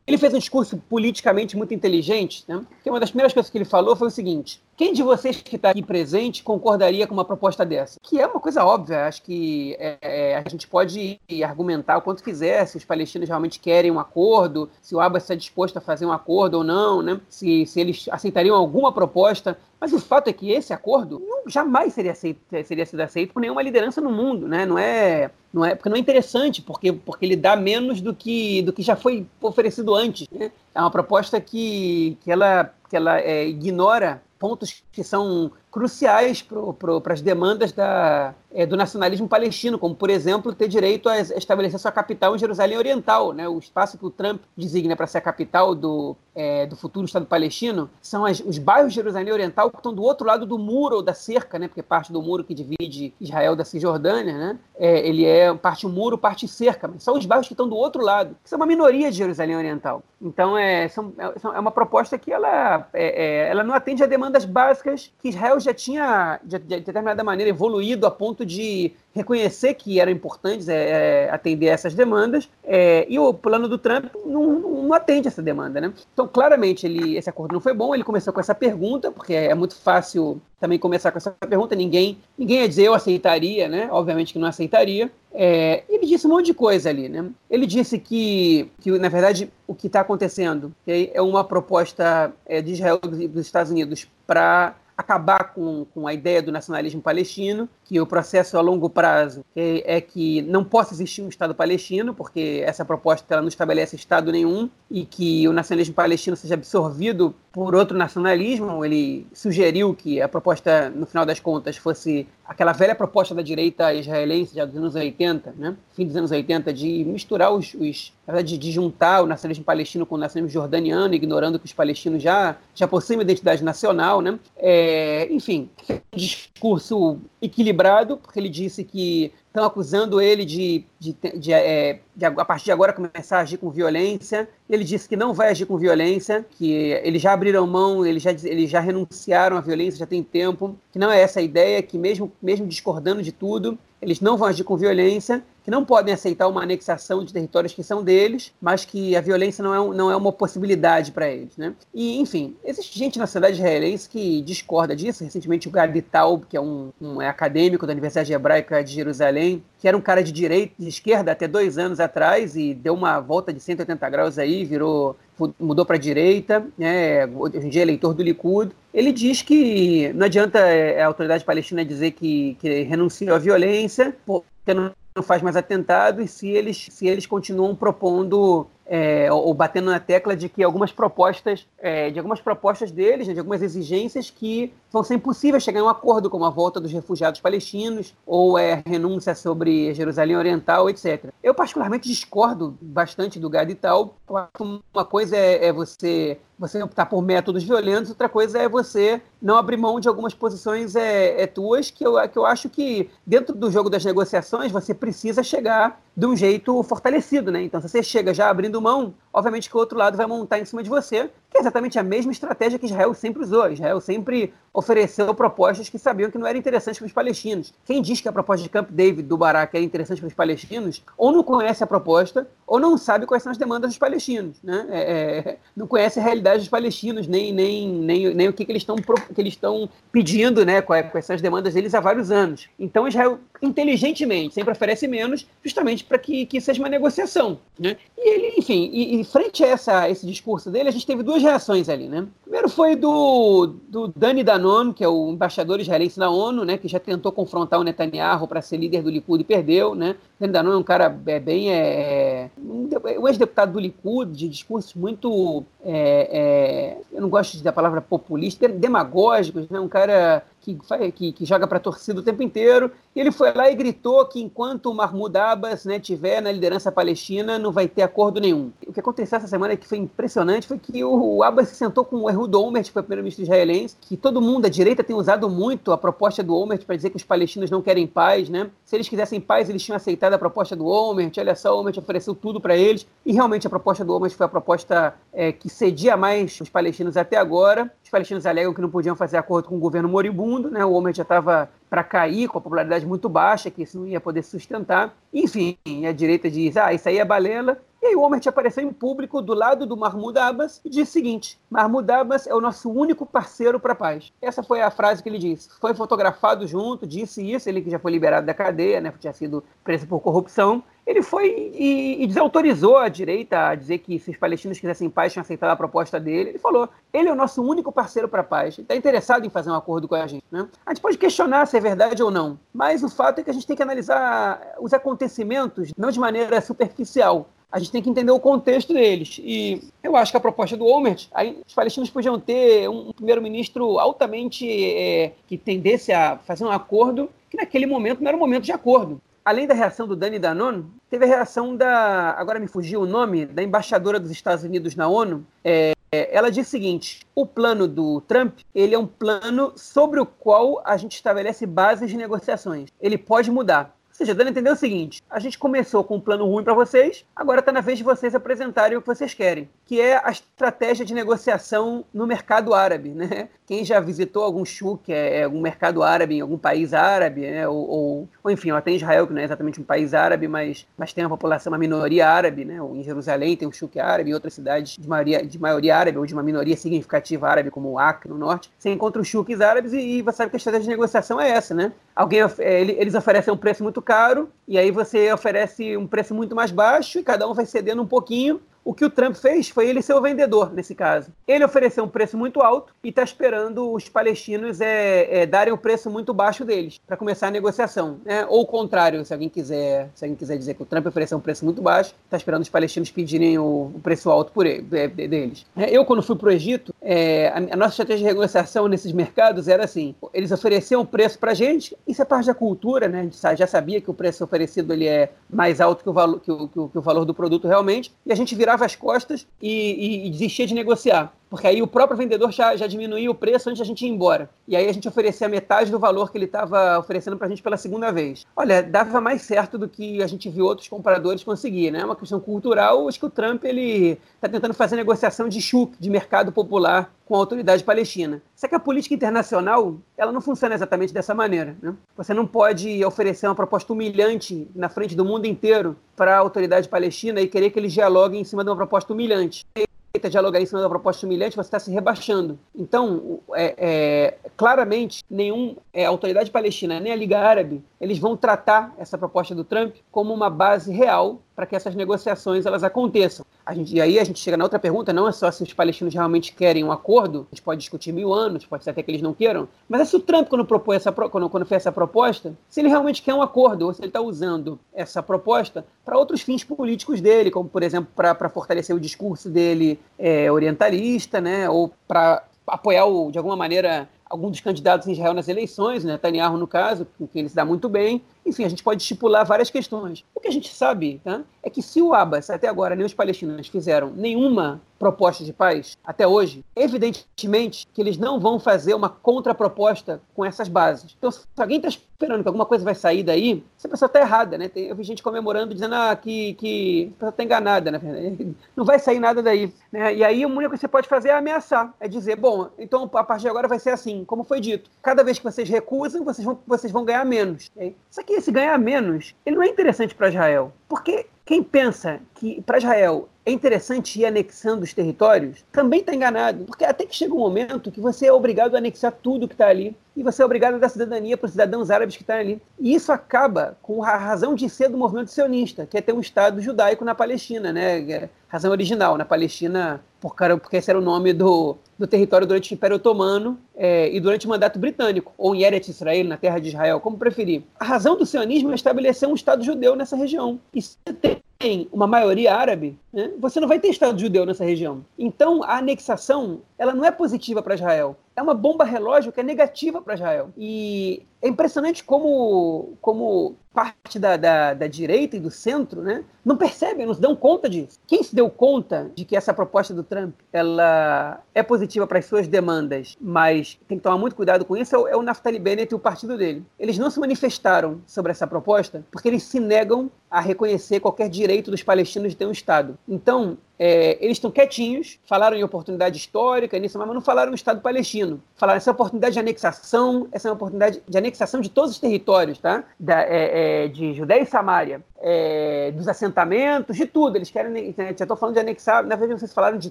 Ele fez um discurso politicamente muito inteligente, né? Que uma das primeiras coisas que ele falou foi o seguinte: quem de vocês que está aqui presente concordaria com uma proposta dessa? Que é uma coisa óbvia. Acho que é, é, a gente pode argumentar o quanto quiser se os palestinos realmente querem um acordo, se o Abbas está disposto a fazer um acordo ou não, né? se, se eles aceitariam alguma proposta. Mas o fato é que esse acordo não, jamais seria, aceito, seria sido aceito por nenhuma liderança no mundo. Né? Não é, não é, porque não é interessante, porque, porque ele dá menos do que, do que já foi oferecido antes. Né? É uma proposta que, que ela, que ela é, ignora pontos que são cruciais para as demandas da, é, do nacionalismo palestino, como, por exemplo, ter direito a estabelecer sua capital em Jerusalém Oriental. Né? O espaço que o Trump designa para ser a capital do, é, do futuro Estado palestino são as, os bairros de Jerusalém Oriental que estão do outro lado do muro ou da cerca, né? porque parte do muro que divide Israel da Cisjordânia, né? É, ele é parte muro, parte cerca, mas são os bairros que estão do outro lado, que são uma minoria de Jerusalém Oriental. Então, é, são, é, uma proposta que ela, ela não atende a demandas básicas que Israel já tinha, de, de determinada maneira, evoluído a ponto de reconhecer que eram importantes é, é, atender essas demandas, é, e o plano do Trump não, não, atende essa demanda. Né? Então, claramente, ele, esse acordo não foi bom, ele começou com essa pergunta, porque é muito fácil também começar com essa pergunta, ninguém, ninguém ia dizer eu aceitaria, né? obviamente que não aceitaria. É, ele disse um monte de coisa ali. Né? Ele disse que, que na verdade, o que está acontecendo é uma proposta é, de Israel dos Estados Unidos para acabar com, com a ideia do nacionalismo palestino, que o processo a longo prazo é, é, que não possa existir um Estado palestino, porque essa proposta ela não estabelece Estado nenhum, e que o nacionalismo palestino seja absorvido por outro nacionalismo. Ele sugeriu que a proposta, no final das contas, fosse aquela velha proposta da direita israelense já dos anos 80, né? fim dos anos 80, de misturar os, os de, de, juntar o nacionalismo palestino com o nacionalismo jordaniano, ignorando que os palestinos já, já possuem uma identidade nacional, né? É, enfim, discurso equilibrado, porque ele disse que estão acusando ele de, de, de, é, de, a partir de agora, começar a agir com violência. Ele disse que não vai agir com violência, que eles já abriram mão, eles já, eles já renunciaram à violência já tem tempo, que não é essa a ideia, que mesmo, mesmo discordando de tudo, eles não vão agir com violência, que não podem aceitar uma anexação de territórios que são deles, mas que a violência não é, não é uma possibilidade para eles. Né? E, enfim, existe gente na sociedade israelense que discorda disso. Recentemente, o Gadi Taub, que é um, um é acadêmico da Universidade Hebraica de Jerusalém, que era um cara de direita, de esquerda até dois anos atrás e deu uma volta de 180 graus aí, virou mudou para a direita, né, hoje em dia é eleitor do Likud, ele diz que não adianta é, a autoridade palestina dizer que, que renunciou à violência, porque não faz mais atentado, e se eles, se eles continuam propondo é, ou batendo na tecla de que algumas propostas, é, de algumas propostas deles, né, de algumas exigências que vão ser impossíveis chegar em um acordo, como a volta dos refugiados palestinos ou é, renúncia sobre Jerusalém Oriental, etc. Eu particularmente discordo bastante do Gad e tal. Uma coisa é, é você você optar por métodos violentos, outra coisa é você não abrir mão de algumas posições é, é tuas que eu, que eu acho que dentro do jogo das negociações você precisa chegar de um jeito fortalecido, né? Então, se você chega já abrindo mão, obviamente que o outro lado vai montar em cima de você, que é exatamente a mesma estratégia que Israel sempre usou. Israel sempre ofereceu propostas que sabiam que não eram interessantes para os palestinos. Quem diz que a proposta de Camp David do Barak era interessante para os palestinos, ou não conhece a proposta, ou não sabe quais são as demandas dos palestinos. Né? É, é, não conhece a realidade dos palestinos, nem, nem, nem, nem o que, que eles estão que eles estão pedindo, né? quais, quais são as demandas deles há vários anos. Então Israel, inteligentemente, sempre oferece menos, justamente para que, que seja uma negociação. Né? E ele, enfim, e, e frente a essa, esse discurso dele, a gente teve duas reações ali. Né? Primeiro foi do, do Dani Danon, que é o embaixador israelense na ONU, né? que já tentou confrontar o Netanyahu para ser líder do Likud e perdeu. Né? Danon é um cara é, bem. É, um ex-deputado do Likud, de discursos muito. É, é, eu não gosto da palavra populista, demagógicos, né? um cara que, que, que joga para a torcida o tempo inteiro. E ele foi lá e gritou que enquanto o Mahmoud Abbas né, tiver na liderança palestina, não vai ter acordo nenhum. O que aconteceu essa semana que foi impressionante foi que o, o Abbas se sentou com o Ehud Olmert, que foi o primeiro-ministro israelense, que todo mundo, a direita, tem usado muito a proposta do Olmert para dizer que os palestinos não querem paz. Né? Se eles quisessem paz, eles tinham aceitado a proposta do Olmert. Olha só, o Olmert ofereceu tudo para eles. E realmente a proposta do Olmert foi a proposta é, que cedia mais os palestinos até agora palestinos alegam que não podiam fazer acordo com o governo moribundo, né? o homem já estava para cair, com a popularidade muito baixa, que isso não ia poder sustentar. Enfim, a direita diz, ah, isso aí é balela. E aí o Homer apareceu em público do lado do Mahmoud Abbas e disse o seguinte, Mahmoud Abbas é o nosso único parceiro para a paz. Essa foi a frase que ele disse. Foi fotografado junto, disse isso, ele que já foi liberado da cadeia, né, tinha sido preso por corrupção, ele foi e, e, desautorizou a direita a dizer que se os palestinos quisessem paz, tinham aceitado a proposta dele. Ele falou: ele é o nosso único parceiro para paz. Ele está interessado em fazer um acordo com a gente. Né? A gente pode questionar se é verdade ou não, mas o fato é que a gente tem que analisar os acontecimentos não de maneira superficial. A gente tem que entender o contexto deles. E eu acho que a proposta do Olmert, aí, os palestinos podiam ter um primeiro-ministro altamente é, que tendesse a fazer um acordo que naquele momento não era um momento de acordo. Além da reação do Dani Danon, teve a reação da, agora me fugiu o nome, da embaixadora dos Estados Unidos na ONU. É, ela diz o seguinte: o plano do Trump ele é um plano sobre o qual a gente estabelece bases de negociações. Ele pode mudar seja, dando a entender o seguinte: a gente começou com um plano ruim para vocês, agora está na vez de vocês apresentarem o que vocês querem, que é a estratégia de negociação no mercado árabe. Né? Quem já visitou algum chuk, é, é, algum mercado árabe em algum país árabe, né? ou, ou, ou, enfim, até Israel, que não é exatamente um país árabe, mas, mas tem uma população, uma minoria árabe, né? ou em Jerusalém tem um chuk árabe, em outras cidades de maioria, de maioria árabe, ou de uma minoria significativa árabe, como o Acre, no norte, você encontra os chuks árabes e, e você sabe que a estratégia de negociação é essa, né? Alguém, é, eles oferecem um preço muito caro, e aí você oferece um preço muito mais baixo, e cada um vai cedendo um pouquinho, o que o Trump fez foi ele ser o vendedor nesse caso. Ele ofereceu um preço muito alto e está esperando os palestinos é, é, darem o preço muito baixo deles para começar a negociação. Né? Ou o contrário, se alguém quiser, se alguém quiser dizer que o Trump ofereceu um preço muito baixo, está esperando os palestinos pedirem o, o preço alto por ele, de, de, deles. É, eu, quando fui para o Egito, é, a, a, nossa estratégia de negociação nesses mercados era assim: eles ofereciam um preço para a gente, isso é parte da cultura, né? a gente já sabia que o preço oferecido ele é mais alto que o, valor, que o, que o, que o valor do produto realmente, e a gente virava virava as costas e, e, e desistia de negociar porque aí o próprio vendedor já, já diminuía o preço antes de a gente ir embora. E aí a gente oferecia metade do valor que ele estava oferecendo para a gente pela segunda vez. Olha, dava mais certo do que a gente viu outros compradores conseguir, né? É uma questão cultural, acho que o Trump ele está tentando fazer negociação de chuk, de mercado popular com a autoridade palestina. Só que a política internacional, ela não funciona exatamente dessa maneira, né? Você não pode oferecer uma proposta humilhante na frente do mundo inteiro para a autoridade palestina e querer que eles dialoguem em cima de uma proposta humilhante tenta dialogar em cima da proposta humilhante, você está se rebaixando. Então, é, é, claramente, nenhum é, autoridade palestina nem a Liga Árabe eles vão tratar essa proposta do Trump como uma base real para que essas negociações elas aconteçam. Gente, e aí a gente chega na outra pergunta, não é só se os palestinos realmente querem um acordo, a gente pode discutir mil anos, pode ser até que eles não queiram, mas é se o Trump, quando, propôs essa, quando, quando fez essa proposta, se ele realmente quer um acordo, ou se ele está usando essa proposta para outros fins políticos dele, como, por exemplo, para fortalecer o discurso dele é, orientalista, né, ou para apoiar, o, de alguma maneira, algum dos candidatos em Israel nas eleições, né, Netanyahu no caso, com quem ele se dá muito bem. Enfim, a gente pode estipular várias questões. O que a gente sabe tá, é que se o Abbas, até agora, nem os palestinos fizeram nenhuma proposta de paz até hoje, evidentemente que eles não vão fazer uma contraproposta com essas bases. Então, se alguém está esperando que alguma coisa vai sair daí, essa pessoa está errada, né? Tem, eu vi gente comemorando, dizendo ah, que, que a pessoa está enganada, né? Não vai sair nada daí. Né? E aí, o único que você pode fazer é ameaçar, é dizer, bom, então a partir de agora vai ser assim, como foi dito. Cada vez que vocês recusam, vocês vão, vocês vão ganhar menos. Só que esse ganhar menos, ele não é interessante para Israel. Porque quem pensa que para Israel é interessante ir anexando os territórios, também está enganado, porque até que chega um momento que você é obrigado a anexar tudo que está ali, e você é obrigado a dar cidadania para os cidadãos árabes que estão ali. E isso acaba com a razão de ser do movimento sionista, que é ter um Estado judaico na Palestina, né? É razão original, na Palestina, por, porque esse era o nome do, do território durante o Império Otomano é, e durante o mandato britânico, ou em Eretz Israel, na terra de Israel, como preferir. A razão do sionismo é estabelecer um Estado judeu nessa região. E se tem tem uma maioria árabe, né, você não vai ter Estado judeu nessa região. Então, a anexação ela não é positiva para Israel. É uma bomba relógio que é negativa para Israel. E é impressionante como, como parte da, da, da, direita e do centro né, não percebem, não se dão conta disso. Quem se deu conta de que essa proposta do Trump ela é positiva para as suas demandas, mas tem que tomar muito cuidado com isso, é o, é o Naftali Bennett e o partido dele. Eles não se manifestaram sobre essa proposta porque eles se negam a reconhecer qualquer direito dos palestinos de ter um Estado. Então, é, eles estão quietinhos, falaram em oportunidade histórica, nisso, mas não falaram no Estado palestino. Falaram essa é oportunidade de anexação, essa é uma oportunidade de anexação de todos os territórios, tá? Da, é, é, de Judéia e Samária, é, dos assentamentos, de tudo. Eles querem, né, já estou falando de anexar, na verdade vocês falaram de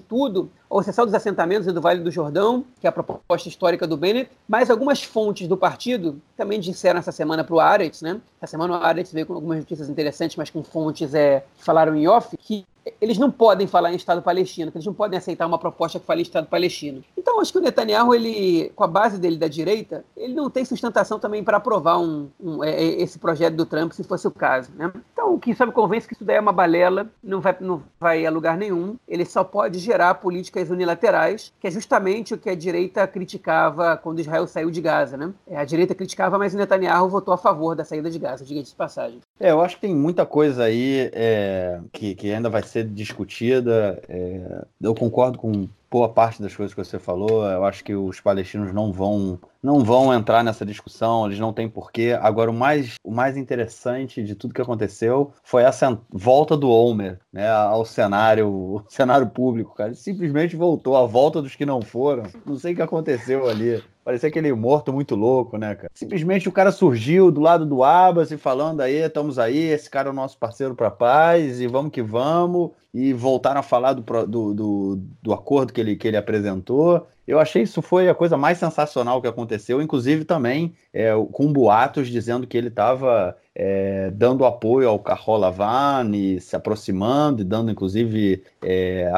tudo, ou exceção dos assentamentos e do Vale do Jordão, que é a proposta histórica do Bennett, mas algumas fontes do partido também disseram essa semana para o Aretz, né? Essa semana o Aretz veio com algumas notícias interessantes, mas com fontes é, que falaram em off, que eles não podem falar em Estado palestino, eles não podem aceitar uma proposta que fale em Estado palestino. Então, acho que o Netanyahu, ele, com a base dele da direita, ele não tem sustentação também para aprovar um, um, é, é, esse projeto do Trump, se fosse o caso. Né? Então, o que só me convence que isso daí é uma balela, não vai, não vai a lugar nenhum. Ele só pode gerar políticas unilaterais, que é justamente o que a direita criticava quando Israel saiu de Gaza. Né? É, a direita criticava, mas o Netanyahu votou a favor da saída de Gaza, diga de passagem. É, eu acho que tem muita coisa aí é, que, que ainda vai ser discutida. É, eu concordo com boa parte das coisas que você falou. Eu acho que os palestinos não vão não vão entrar nessa discussão, eles não têm porquê. Agora, o mais, o mais interessante de tudo que aconteceu foi essa volta do Homer né, ao cenário, cenário público, cara. Ele simplesmente voltou, a volta dos que não foram. Não sei o que aconteceu ali. Parecia aquele morto muito louco, né, cara? Simplesmente o cara surgiu do lado do Abbas e falando aí, estamos aí, esse cara é o nosso parceiro para paz e vamos que vamos. E voltaram a falar do, do, do, do acordo que ele, que ele apresentou. Eu achei isso foi a coisa mais sensacional que aconteceu, inclusive também é, com boatos dizendo que ele estava é, dando apoio ao Carrola Lavani, se aproximando e dando inclusive é,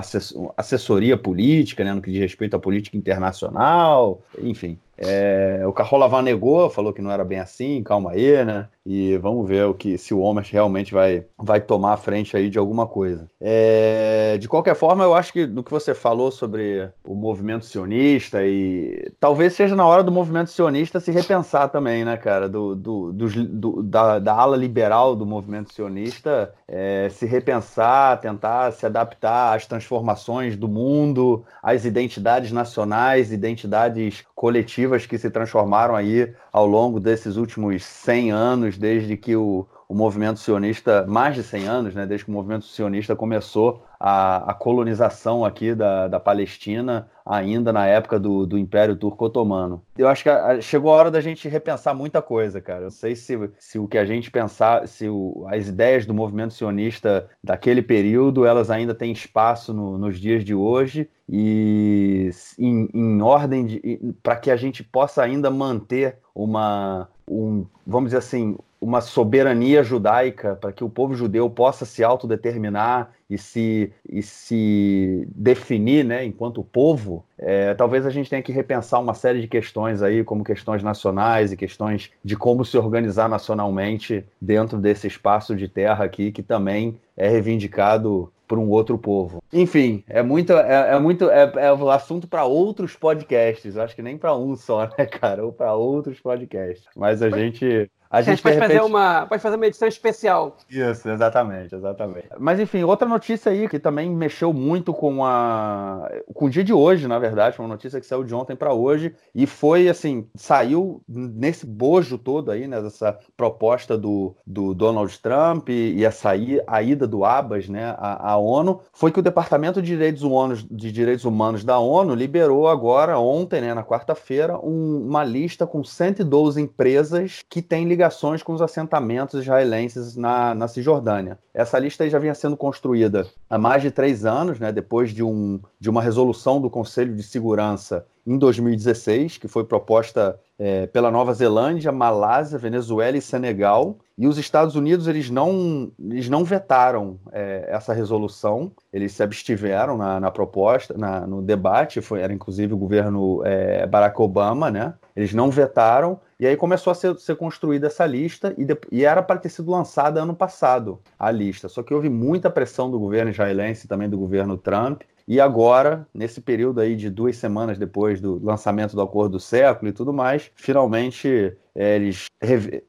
assessoria política, né, no que diz respeito à política internacional, enfim. É, o Carrola negou, falou que não era bem assim, calma aí, né? E vamos ver o que se o Homem realmente vai, vai tomar a frente aí de alguma coisa. É, de qualquer forma, eu acho que no que você falou sobre o movimento sionista e talvez seja na hora do movimento sionista se repensar também, né, cara? Do, do, do, do da, da, ala liberal do movimento sionista é, se repensar, tentar se adaptar às transformações do mundo, às identidades nacionais, identidades coletivas que se transformaram aí ao longo desses últimos 100 anos, desde que o, o movimento sionista, mais de 100 anos, né, desde que o movimento sionista começou a, a colonização aqui da, da Palestina, ainda na época do, do Império Turco-Otomano. Eu acho que chegou a hora da gente repensar muita coisa, cara. Eu sei se, se o que a gente pensar, se o, as ideias do movimento sionista daquele período, elas ainda têm espaço no, nos dias de hoje e em, em ordem para que a gente possa ainda manter uma, um, vamos dizer assim, uma soberania judaica para que o povo judeu possa se autodeterminar e se, e se definir né, enquanto povo, é, talvez a gente tenha que repensar uma série de questões aí, como questões nacionais e questões de como se organizar nacionalmente dentro desse espaço de terra aqui, que também é reivindicado por um outro povo. Enfim, é muito, é, é muito, é, é assunto para outros podcasts. Acho que nem para um só, né, cara? Ou para outros podcasts. Mas a gente a gente, a gente pode, repente... fazer uma, pode fazer uma edição especial. Isso, exatamente, exatamente. Mas enfim, outra notícia aí que também mexeu muito com a com o dia de hoje, na verdade, foi uma notícia que saiu de ontem para hoje e foi assim, saiu nesse bojo todo aí, né, dessa proposta do, do Donald Trump e, e a sair a ida do Abbas, né, à, à ONU, foi que o Departamento de Direitos Humanos de Direitos Humanos da ONU liberou agora ontem, né, na quarta-feira, um, uma lista com 112 empresas que têm ligação ligações com os assentamentos israelenses na, na Cisjordânia. Essa lista já vinha sendo construída há mais de três anos, né, depois de, um, de uma resolução do Conselho de Segurança em 2016, que foi proposta é, pela Nova Zelândia, Malásia, Venezuela e Senegal. E os Estados Unidos eles não, eles não vetaram é, essa resolução, eles se abstiveram na, na proposta, na, no debate, foi, era inclusive o governo é, Barack Obama, né? Eles não vetaram, e aí começou a ser, ser construída essa lista, e, de, e era para ter sido lançada ano passado a lista. Só que houve muita pressão do governo israelense também do governo Trump, e agora, nesse período aí de duas semanas depois do lançamento do Acordo do Século e tudo mais, finalmente é, eles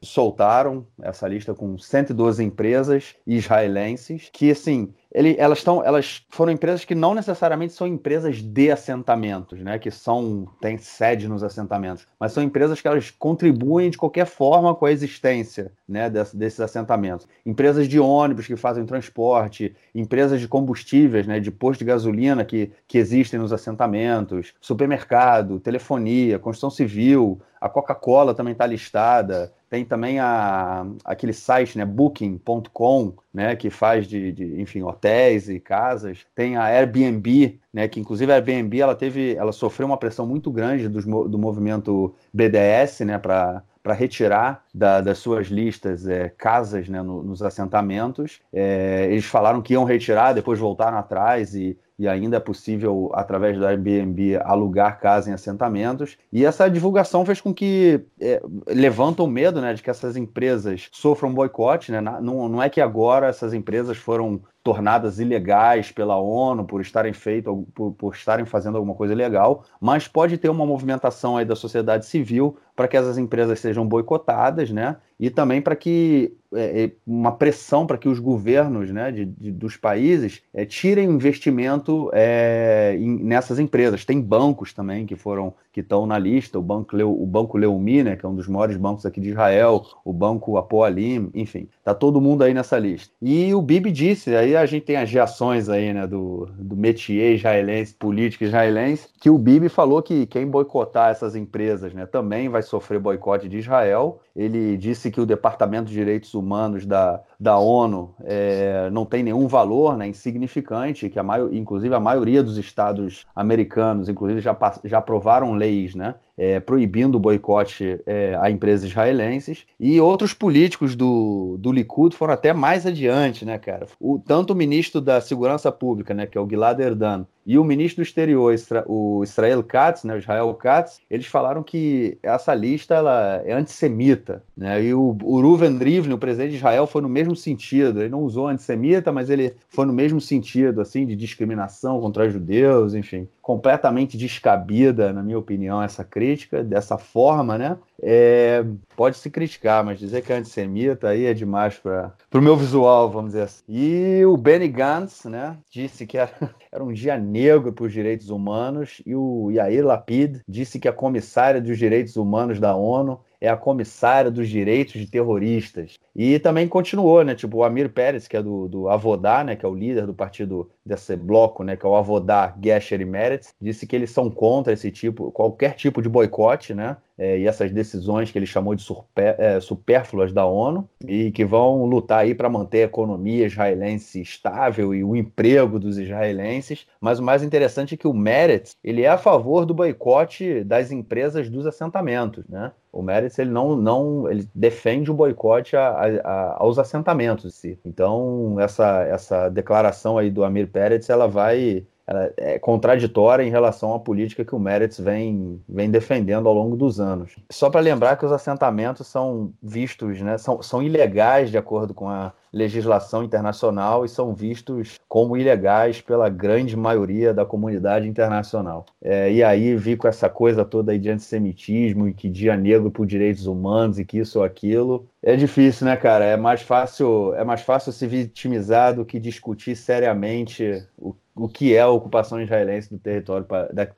soltaram essa lista com 112 empresas israelenses que, assim, ele, elas, tão, elas foram empresas que não necessariamente são empresas de assentamentos, né, que são têm sede nos assentamentos, mas são empresas que elas contribuem de qualquer forma com a existência né, desse, desses assentamentos. Empresas de ônibus que fazem transporte, empresas de combustíveis, né, de posto de gasolina que, que existem nos assentamentos, supermercado, telefonia, construção civil, a Coca-Cola também está listada, tem também a, aquele site, né, booking.com, né, que faz de, de, enfim, hotéis e casas. Tem a Airbnb, né, que inclusive a Airbnb ela teve, ela sofreu uma pressão muito grande dos, do movimento BDS, né, para para retirar da, das suas listas é, casas né, no, nos assentamentos. É, eles falaram que iam retirar, depois voltaram atrás e, e ainda é possível, através do Airbnb, alugar casa em assentamentos. E essa divulgação fez com que é, levanta o medo né, de que essas empresas sofram boicote. Né? Não, não é que agora essas empresas foram tornadas ilegais pela ONU por estarem feito, por, por, estarem fazendo alguma coisa ilegal, mas pode ter uma movimentação aí da sociedade civil para que essas empresas sejam boicotadas, né? E também para que é, é, uma pressão para que os governos né, de, de dos países é, tirem investimento é, em, nessas empresas. Tem bancos também que foram que estão na lista, o Banco, Leu, o banco Leumi, né, que é um dos maiores bancos aqui de Israel, o Banco Apoalim, enfim, tá todo mundo aí nessa lista. E o Bibi disse, aí a gente tem as reações aí, né, do, do métier israelense, político israelense, que o Bibi falou que quem boicotar essas empresas, né, também vai sofrer boicote de Israel. Ele disse que o Departamento de Direitos Humanos da, da ONU é, não tem nenhum valor, né, insignificante, que a inclusive a maioria dos estados americanos, inclusive já, já aprovaram leis, né, é, proibindo o boicote é, a empresas israelenses. E outros políticos do, do Likud foram até mais adiante, né, cara? O, tanto o ministro da Segurança Pública, né, que é o Gilad Erdan, e o ministro do Exterior, o Israel Katz, né, Israel Katz, eles falaram que essa lista ela é antissemita. Né? E o, o Ruven Rivlin, o presidente de Israel, foi no mesmo sentido. Ele não usou antissemita, mas ele foi no mesmo sentido, assim, de discriminação contra judeus, enfim. Completamente descabida, na minha opinião, essa crítica, dessa forma, né? É, pode se criticar, mas dizer que é antissemita aí é demais para o meu visual, vamos dizer assim. E o Benny Gantz, né, disse que era, era um dia negro para os direitos humanos, e o Yair Lapid disse que a comissária dos direitos humanos da ONU é a comissária dos direitos de terroristas. E também continuou, né? Tipo, o Amir Pérez, que é do, do Avodá, né? Que é o líder do partido desse bloco, né? Que é o Avodá, Gesher e Meretz, disse que eles são contra esse tipo, qualquer tipo de boicote, né? É, e essas decisões que ele chamou de super, é, supérfluas da ONU e que vão lutar aí para manter a economia israelense estável e o emprego dos israelenses. Mas o mais interessante é que o Meretz ele é a favor do boicote das empresas dos assentamentos, né? O Meretz ele não, não ele defende o boicote a, a, a, aos assentamentos. Então essa, essa declaração aí do Amir Peretz ela vai ela é contraditória em relação à política que o Meretz vem, vem defendendo ao longo dos anos. Só para lembrar que os assentamentos são vistos, né, são, são ilegais de acordo com a legislação internacional e são vistos como ilegais pela grande maioria da comunidade internacional. É, e aí vi com essa coisa toda aí de antissemitismo e que dia negro por direitos humanos e que isso ou aquilo. É difícil, né, cara? É mais fácil, é mais fácil se vitimizar do que discutir seriamente o o que é a ocupação israelense do território,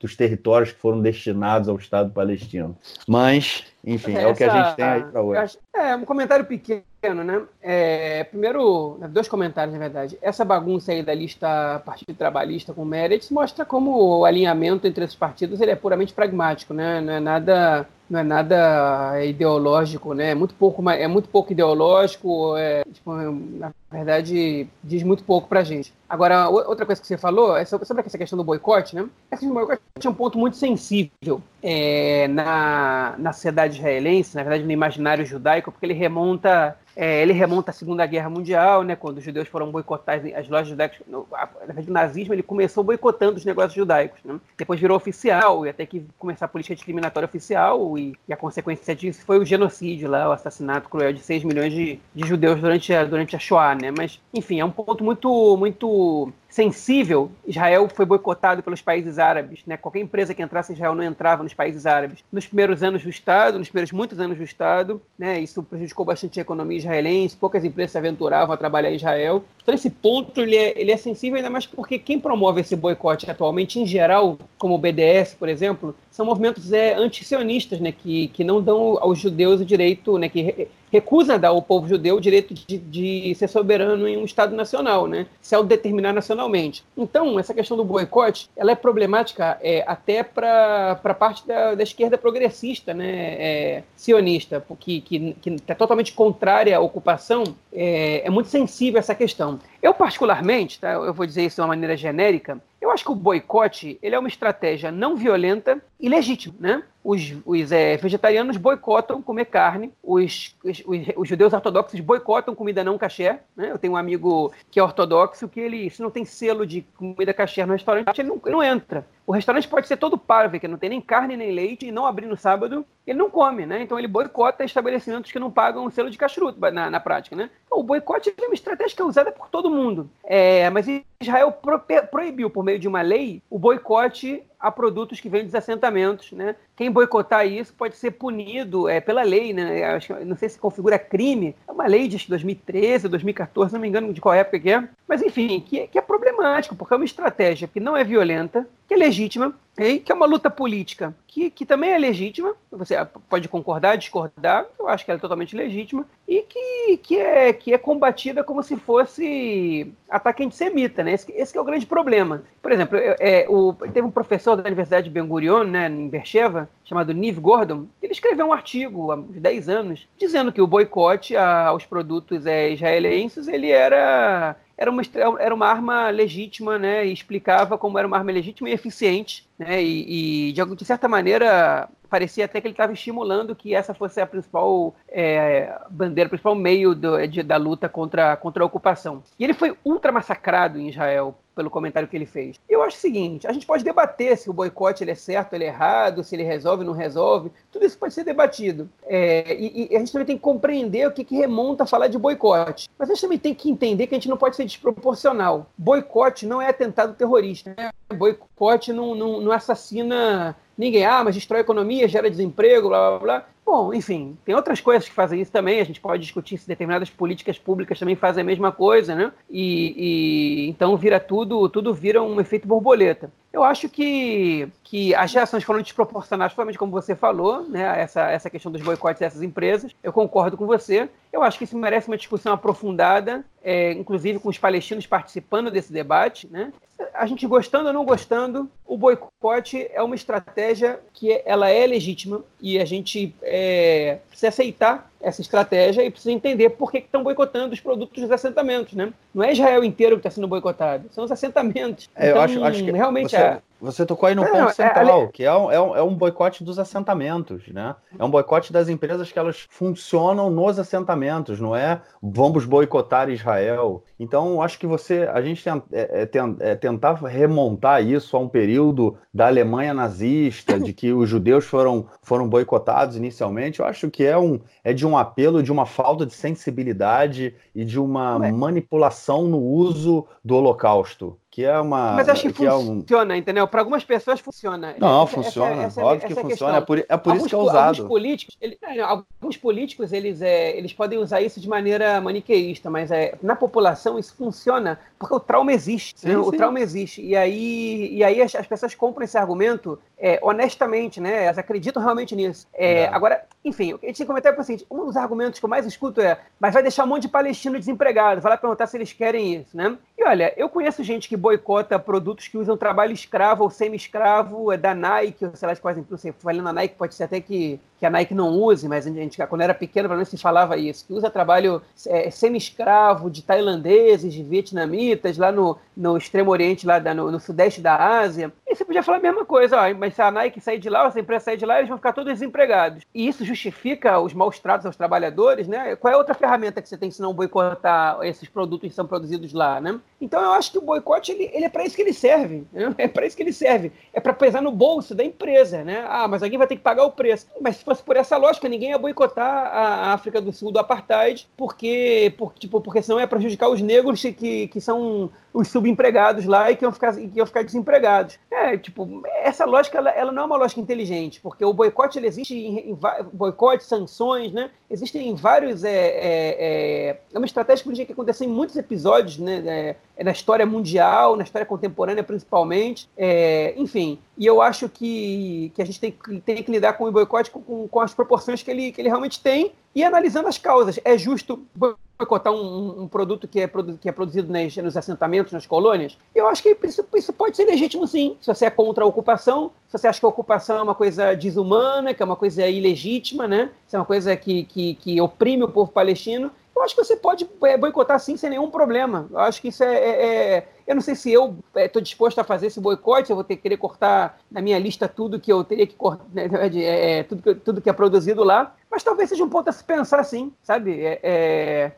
dos territórios que foram destinados ao Estado palestino. Mas, enfim, é, é o que a gente tem aí para hoje. É, um comentário pequeno, né? É, primeiro, né, dois comentários, na verdade. Essa bagunça aí da lista Partido Trabalhista com Meretz mostra como o alinhamento entre esses partidos ele é puramente pragmático, né? Não é nada não é nada ideológico, né? É muito pouco, é muito pouco ideológico, é, tipo, na verdade diz muito pouco pra gente. Agora, outra coisa que você falou é sobre, essa questão do boicote, né? Essa questão do boicote é um ponto muito sensível é, na, na sociedade israelense, na verdade no imaginário judaico, porque ele remonta é, ele remonta à Segunda Guerra Mundial, né, quando os judeus foram boicotar as lojas judaicas. Na verdade, o nazismo ele começou boicotando os negócios judaicos. Né? Depois virou oficial, e até que começar a política discriminatória oficial, e, e, a consequência disso foi o genocídio lá, o assassinato cruel de 6 milhões de, de judeus durante a, durante a Shoah. Né? Mas, enfim, é um ponto muito, muito sensível, Israel foi boicotado pelos países árabes. Né? Qualquer empresa que entrasse em Israel não entrava nos países árabes. Nos primeiros anos do Estado, nos primeiros muitos anos do Estado, né? isso prejudicou bastante a economia israelense, poucas empresas se aventuravam a trabalhar em Israel. Então, esse ponto ele é, ele é sensível ainda mais porque quem promove esse boicote atualmente, em geral, como o BDS, por exemplo, são movimentos é, antisionistas, né, que, que não dão aos judeus o direito, né, que recusa dar ao povo judeu o direito de, de ser soberano em um Estado nacional, né, se autodeterminar nacionalmente. Então, essa questão do boicote, ela é problemática é, até para a parte da, da, esquerda progressista, né, é, sionista, que, que, que é totalmente contrária à ocupação, é, é muito sensível essa questão. Eu, particularmente, tá, eu vou dizer isso de uma maneira genérica, eu acho que o boicote ele é uma estratégia não violenta ilegítimo, né? Os, os é, vegetarianos boicotam comer carne, os, os, os, judeus ortodoxos boicotam comida não caché. Né? Eu tenho um amigo que é ortodoxo que ele, se não tem selo de comida caché no restaurante, ele não, ele não entra. O restaurante pode ser todo parve, que não tem nem carne nem leite, e não abrir no sábado, ele não come, né? Então ele boicota estabelecimentos que não pagam o selo de cachuruto na, na prática, né? O boicote é uma estratégia que é usada por todo mundo. É, mas Israel pro, proibiu, por meio de uma lei, o boicote a produtos que vêm dos assentamentos, né? Quem boicotar isso pode ser punido é, pela lei, né? Acho, não sei se configura crime. É uma lei de 2013, 2014, não me engano de qual época que é. Mas enfim, que, que é problemático, porque é uma estratégia que não é violenta, que é legítima, e que é uma luta política que, que também é legítima, você pode concordar, discordar, eu acho que ela é totalmente legítima, e que, que, é, que é combatida como se fosse ataque antissemita, né? Esse, esse é o grande problema. Por exemplo, é, é, o, teve um professor da Universidade de Ben Gurion, né, em Bercheva, chamado Niv Gordon, ele escreveu um artigo há 10 anos dizendo que o boicote aos produtos é, israelenses ele era era uma, era uma arma legítima, né? E explicava como era uma arma legítima e eficiente, né? E, e de, de certa maneira parecia até que ele estava estimulando que essa fosse a principal é, bandeira, o principal meio do, de, da luta contra, contra a ocupação. E ele foi ultra massacrado em Israel pelo comentário que ele fez. Eu acho o seguinte, a gente pode debater se o boicote ele é certo, ele é errado, se ele resolve, não resolve, tudo isso pode ser debatido. É, e, e, a gente também tem que compreender o que, que remonta a falar de boicote. Mas a gente também tem que entender que a gente não pode ser desproporcional. Boicote não é atentado terrorista. Né? Boicote não, não, não assassina ninguém, ah, mas destrói a economia, gera desemprego, blá blá blá. Bom, enfim, tem outras coisas que fazem isso também. A gente pode discutir se determinadas políticas públicas também fazem a mesma coisa, né? E, e então vira tudo, tudo vira um efeito borboleta. Eu acho que, que as reações foram desproporcionais, principalmente como você falou, né? Essa, essa questão dos boicotes dessas empresas. Eu concordo com você. Eu acho que isso merece uma discussão aprofundada, é, inclusive com os palestinos participando desse debate, né? A gente gostando ou não gostando, o boicote é uma estratégia que ela é legítima e a gente é, precisa aceitar essa estratégia e precisa entender por que estão boicotando os produtos dos assentamentos, né? Não é Israel inteiro que está sendo boicotado, são os assentamentos. É, então, eu acho, acho que realmente você, é. Você tocou aí no não, ponto é, central, é, que é um, é, um, é um boicote dos assentamentos, né? É um boicote das empresas que elas funcionam nos assentamentos, não é vamos boicotar Israel. Então, acho que você, a gente tem, é, é, é, tentar remontar isso a um período da Alemanha nazista, de que os judeus foram, foram boicotados inicialmente, eu acho que é, um, é de um apelo, de uma falta de sensibilidade e de uma manipulação no uso do Holocausto que é uma. Mas acho que, que funciona, é um... entendeu? Para algumas pessoas funciona. Não, essa, funciona. Essa, óbvio essa que funciona. É por, é por alguns, isso que é usado. Alguns políticos, é, alguns políticos eles, é, eles podem usar isso de maneira maniqueísta, mas é, na população isso funciona porque o trauma existe. Sim, né? O trauma existe. E aí, e aí as, as pessoas compram esse argumento é, honestamente, né? Elas acreditam realmente nisso. É, agora, enfim, a gente tem que comentar é o seguinte: um dos argumentos que eu mais escuto é, mas vai deixar um monte de palestino desempregado, vai lá perguntar se eles querem isso, né? E olha, eu conheço gente que boicota produtos que usam trabalho escravo ou semi-escravo, é da Nike, ou sei lá, por exemplo, você falando na Nike, pode ser até que, que a Nike não use, mas a gente, quando era pequeno, pelo menos se falava isso, que usa trabalho é, semi-escravo de tailandeses, de vietnamitas, lá no, no extremo oriente, lá da, no, no, sudeste da Ásia. E você podia falar a mesma coisa, ó, mas se a Nike sair de lá, ou se a empresa sair de lá, eles vão ficar todos desempregados. E isso justifica os maus tratos aos trabalhadores, né? Qual é a outra ferramenta que você tem se não boicotar esses produtos que são produzidos lá, né? Então eu acho que o boicote ele, ele é para isso que ele serve. Né? É para isso que ele serve. É para pesar no bolso da empresa, né? Ah, mas alguém vai ter que pagar o preço. Mas fosse por essa lógica, ninguém ia boicotar a África do Sul do apartheid, porque, por, tipo, porque senão ia prejudicar os negros que, que são os subempregados lá e que iam ficar, que iam ficar desempregados. É, tipo, essa lógica ela, ela não é uma lógica inteligente, porque o boicote ele existe em, em boicote, sanções, né? Existem em vários. É, é, é, é uma estratégia política que acontece em muitos episódios, né? É, é, na história mundial, na história contemporânea principalmente. É, enfim, e eu acho que, que a gente tem, tem que lidar com o boicote com, com as proporções que ele, que ele realmente tem e analisando as causas. É justo boicotar um, um, produto que é, que é produzido nas, nos assentamentos, nas colônias? Eu acho que isso, isso, pode ser legítimo, sim. Se você é contra a ocupação, se você acha que a ocupação é uma coisa desumana, que é uma coisa ilegítima, né? Se é uma coisa que, que, que oprime o povo palestino, eu acho que você pode é, boicotar sim sem nenhum problema. Eu acho que isso é. é, é eu não sei se eu estou é, disposto a fazer esse boicote, eu vou ter que querer cortar na minha lista tudo que eu teria que cortar, né, é, tudo, que, tudo que é produzido lá, mas talvez seja um ponto a se pensar sim, sabe? É, é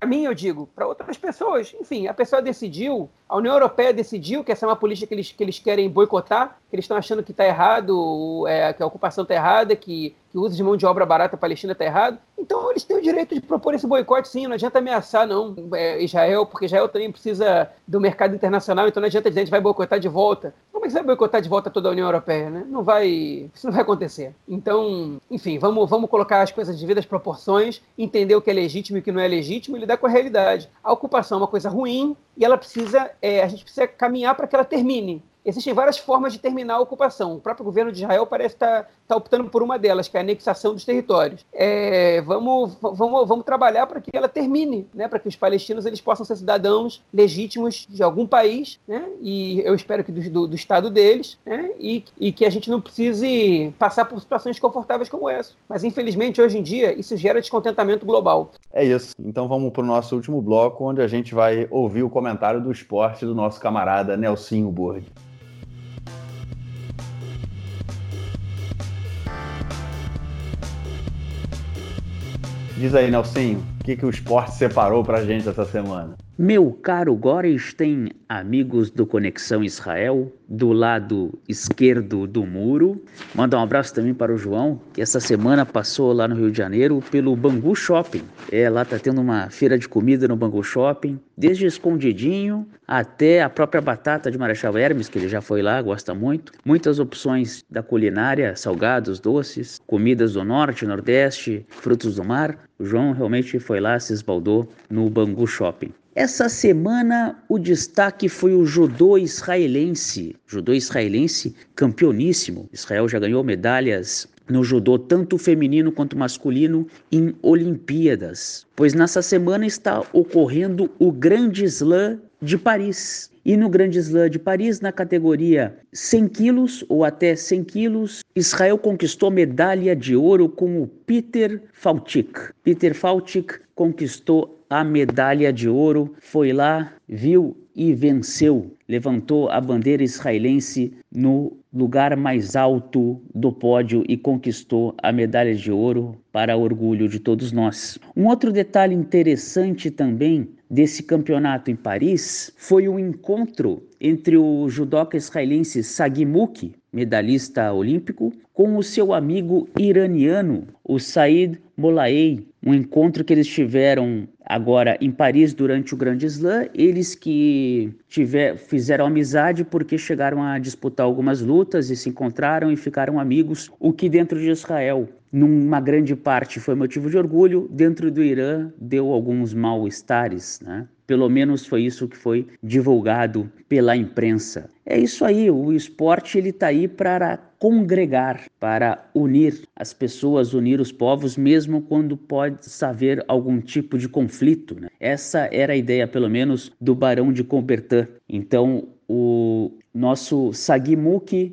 para mim, eu digo, para outras pessoas, enfim, a pessoa decidiu, a União Europeia decidiu que essa é uma política que eles, que eles querem boicotar, que eles estão achando que está errado, é, que a ocupação está errada, que, que o uso de mão de obra barata palestina está errado. Então, eles têm o direito de propor esse boicote, sim. Não adianta ameaçar, não, é, Israel, porque Israel também precisa do mercado internacional, então não adianta dizer a gente vai boicotar de volta. Como é que você vai boicotar de volta toda a União Europeia, né? Não vai, isso não vai acontecer. Então, enfim, vamos, vamos colocar as coisas de devidas proporções, entender o que é legítimo e o que não é legítimo e lidar com a realidade. A ocupação é uma coisa ruim e ela precisa, é, a gente precisa caminhar para que ela termine. Existem várias formas de terminar a ocupação. O próprio governo de Israel parece estar, estar optando por uma delas, que é a anexação dos territórios. É, vamos, vamos, vamos trabalhar para que ela termine, né? para que os palestinos eles possam ser cidadãos legítimos de algum país, né? e eu espero que do, do, do estado deles, né? e, e que a gente não precise passar por situações confortáveis como essa. Mas, infelizmente, hoje em dia, isso gera descontentamento global. É isso. Então vamos para o nosso último bloco, onde a gente vai ouvir o comentário do esporte do nosso camarada Nelsinho Burg. Diz aí, Nelsinho, o que, que o esporte separou para a gente essa semana? Meu caro Gorenstein, amigos do Conexão Israel, do lado esquerdo do muro. Manda um abraço também para o João, que essa semana passou lá no Rio de Janeiro pelo Bangu Shopping. É, lá tá tendo uma feira de comida no Bangu Shopping, desde escondidinho até a própria batata de Marechal Hermes, que ele já foi lá, gosta muito. Muitas opções da culinária, salgados, doces, comidas do norte, nordeste, frutos do mar. O João realmente foi lá, se esbaldou no Bangu Shopping. Essa semana o destaque foi o judô israelense. Judô israelense campeoníssimo. Israel já ganhou medalhas no judô, tanto feminino quanto masculino, em Olimpíadas. Pois nessa semana está ocorrendo o Grande Slam de Paris. E no Grande Slam de Paris, na categoria 100 quilos ou até 100 quilos, Israel conquistou medalha de ouro com o Peter Faltik. Peter Faltik conquistou a medalha de ouro, foi lá, viu e venceu. Levantou a bandeira israelense no lugar mais alto do pódio e conquistou a medalha de ouro para orgulho de todos nós. Um outro detalhe interessante também desse campeonato em Paris foi o encontro entre o judoca israelense Sagimuk, medalhista olímpico, com o seu amigo iraniano, o Said Molaei, um encontro que eles tiveram agora em Paris durante o Grande Slam, eles que tiver, fizeram amizade porque chegaram a disputar algumas lutas e se encontraram e ficaram amigos, o que dentro de Israel, numa grande parte foi motivo de orgulho, dentro do Irã deu alguns mal-estares, né? Pelo menos foi isso que foi divulgado pela imprensa. É isso aí, o esporte ele está aí para congregar, para unir as pessoas, unir os povos, mesmo quando pode haver algum tipo de conflito. Né? Essa era a ideia, pelo menos, do Barão de Coubertin. Então, o nosso Sagui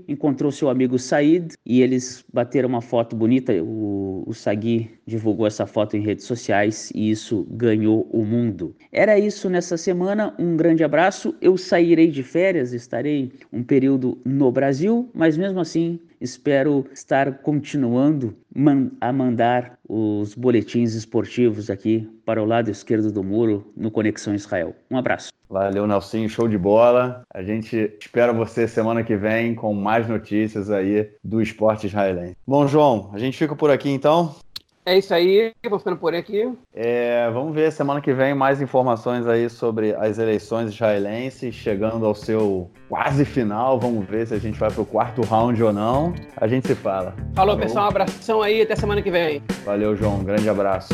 encontrou seu amigo Said e eles bateram uma foto bonita. O, o Sagui divulgou essa foto em redes sociais e isso ganhou o mundo. Era isso nessa semana. Um grande abraço. Eu sairei de férias, estarei um período no Brasil, mas mesmo assim espero estar continuando a mandar os boletins esportivos aqui para o lado esquerdo do muro no Conexão Israel. Um abraço. Valeu, Nelson, show de bola. A gente espera você semana que vem com mais notícias aí do esporte israelense. Bom, João, a gente fica por aqui então. É isso aí, vou ficando por aqui. É, vamos ver semana que vem mais informações aí sobre as eleições israelenses, chegando ao seu quase final. Vamos ver se a gente vai para o quarto round ou não. A gente se fala. Falou, Falou, pessoal, um abração aí, até semana que vem. Valeu, João, grande abraço.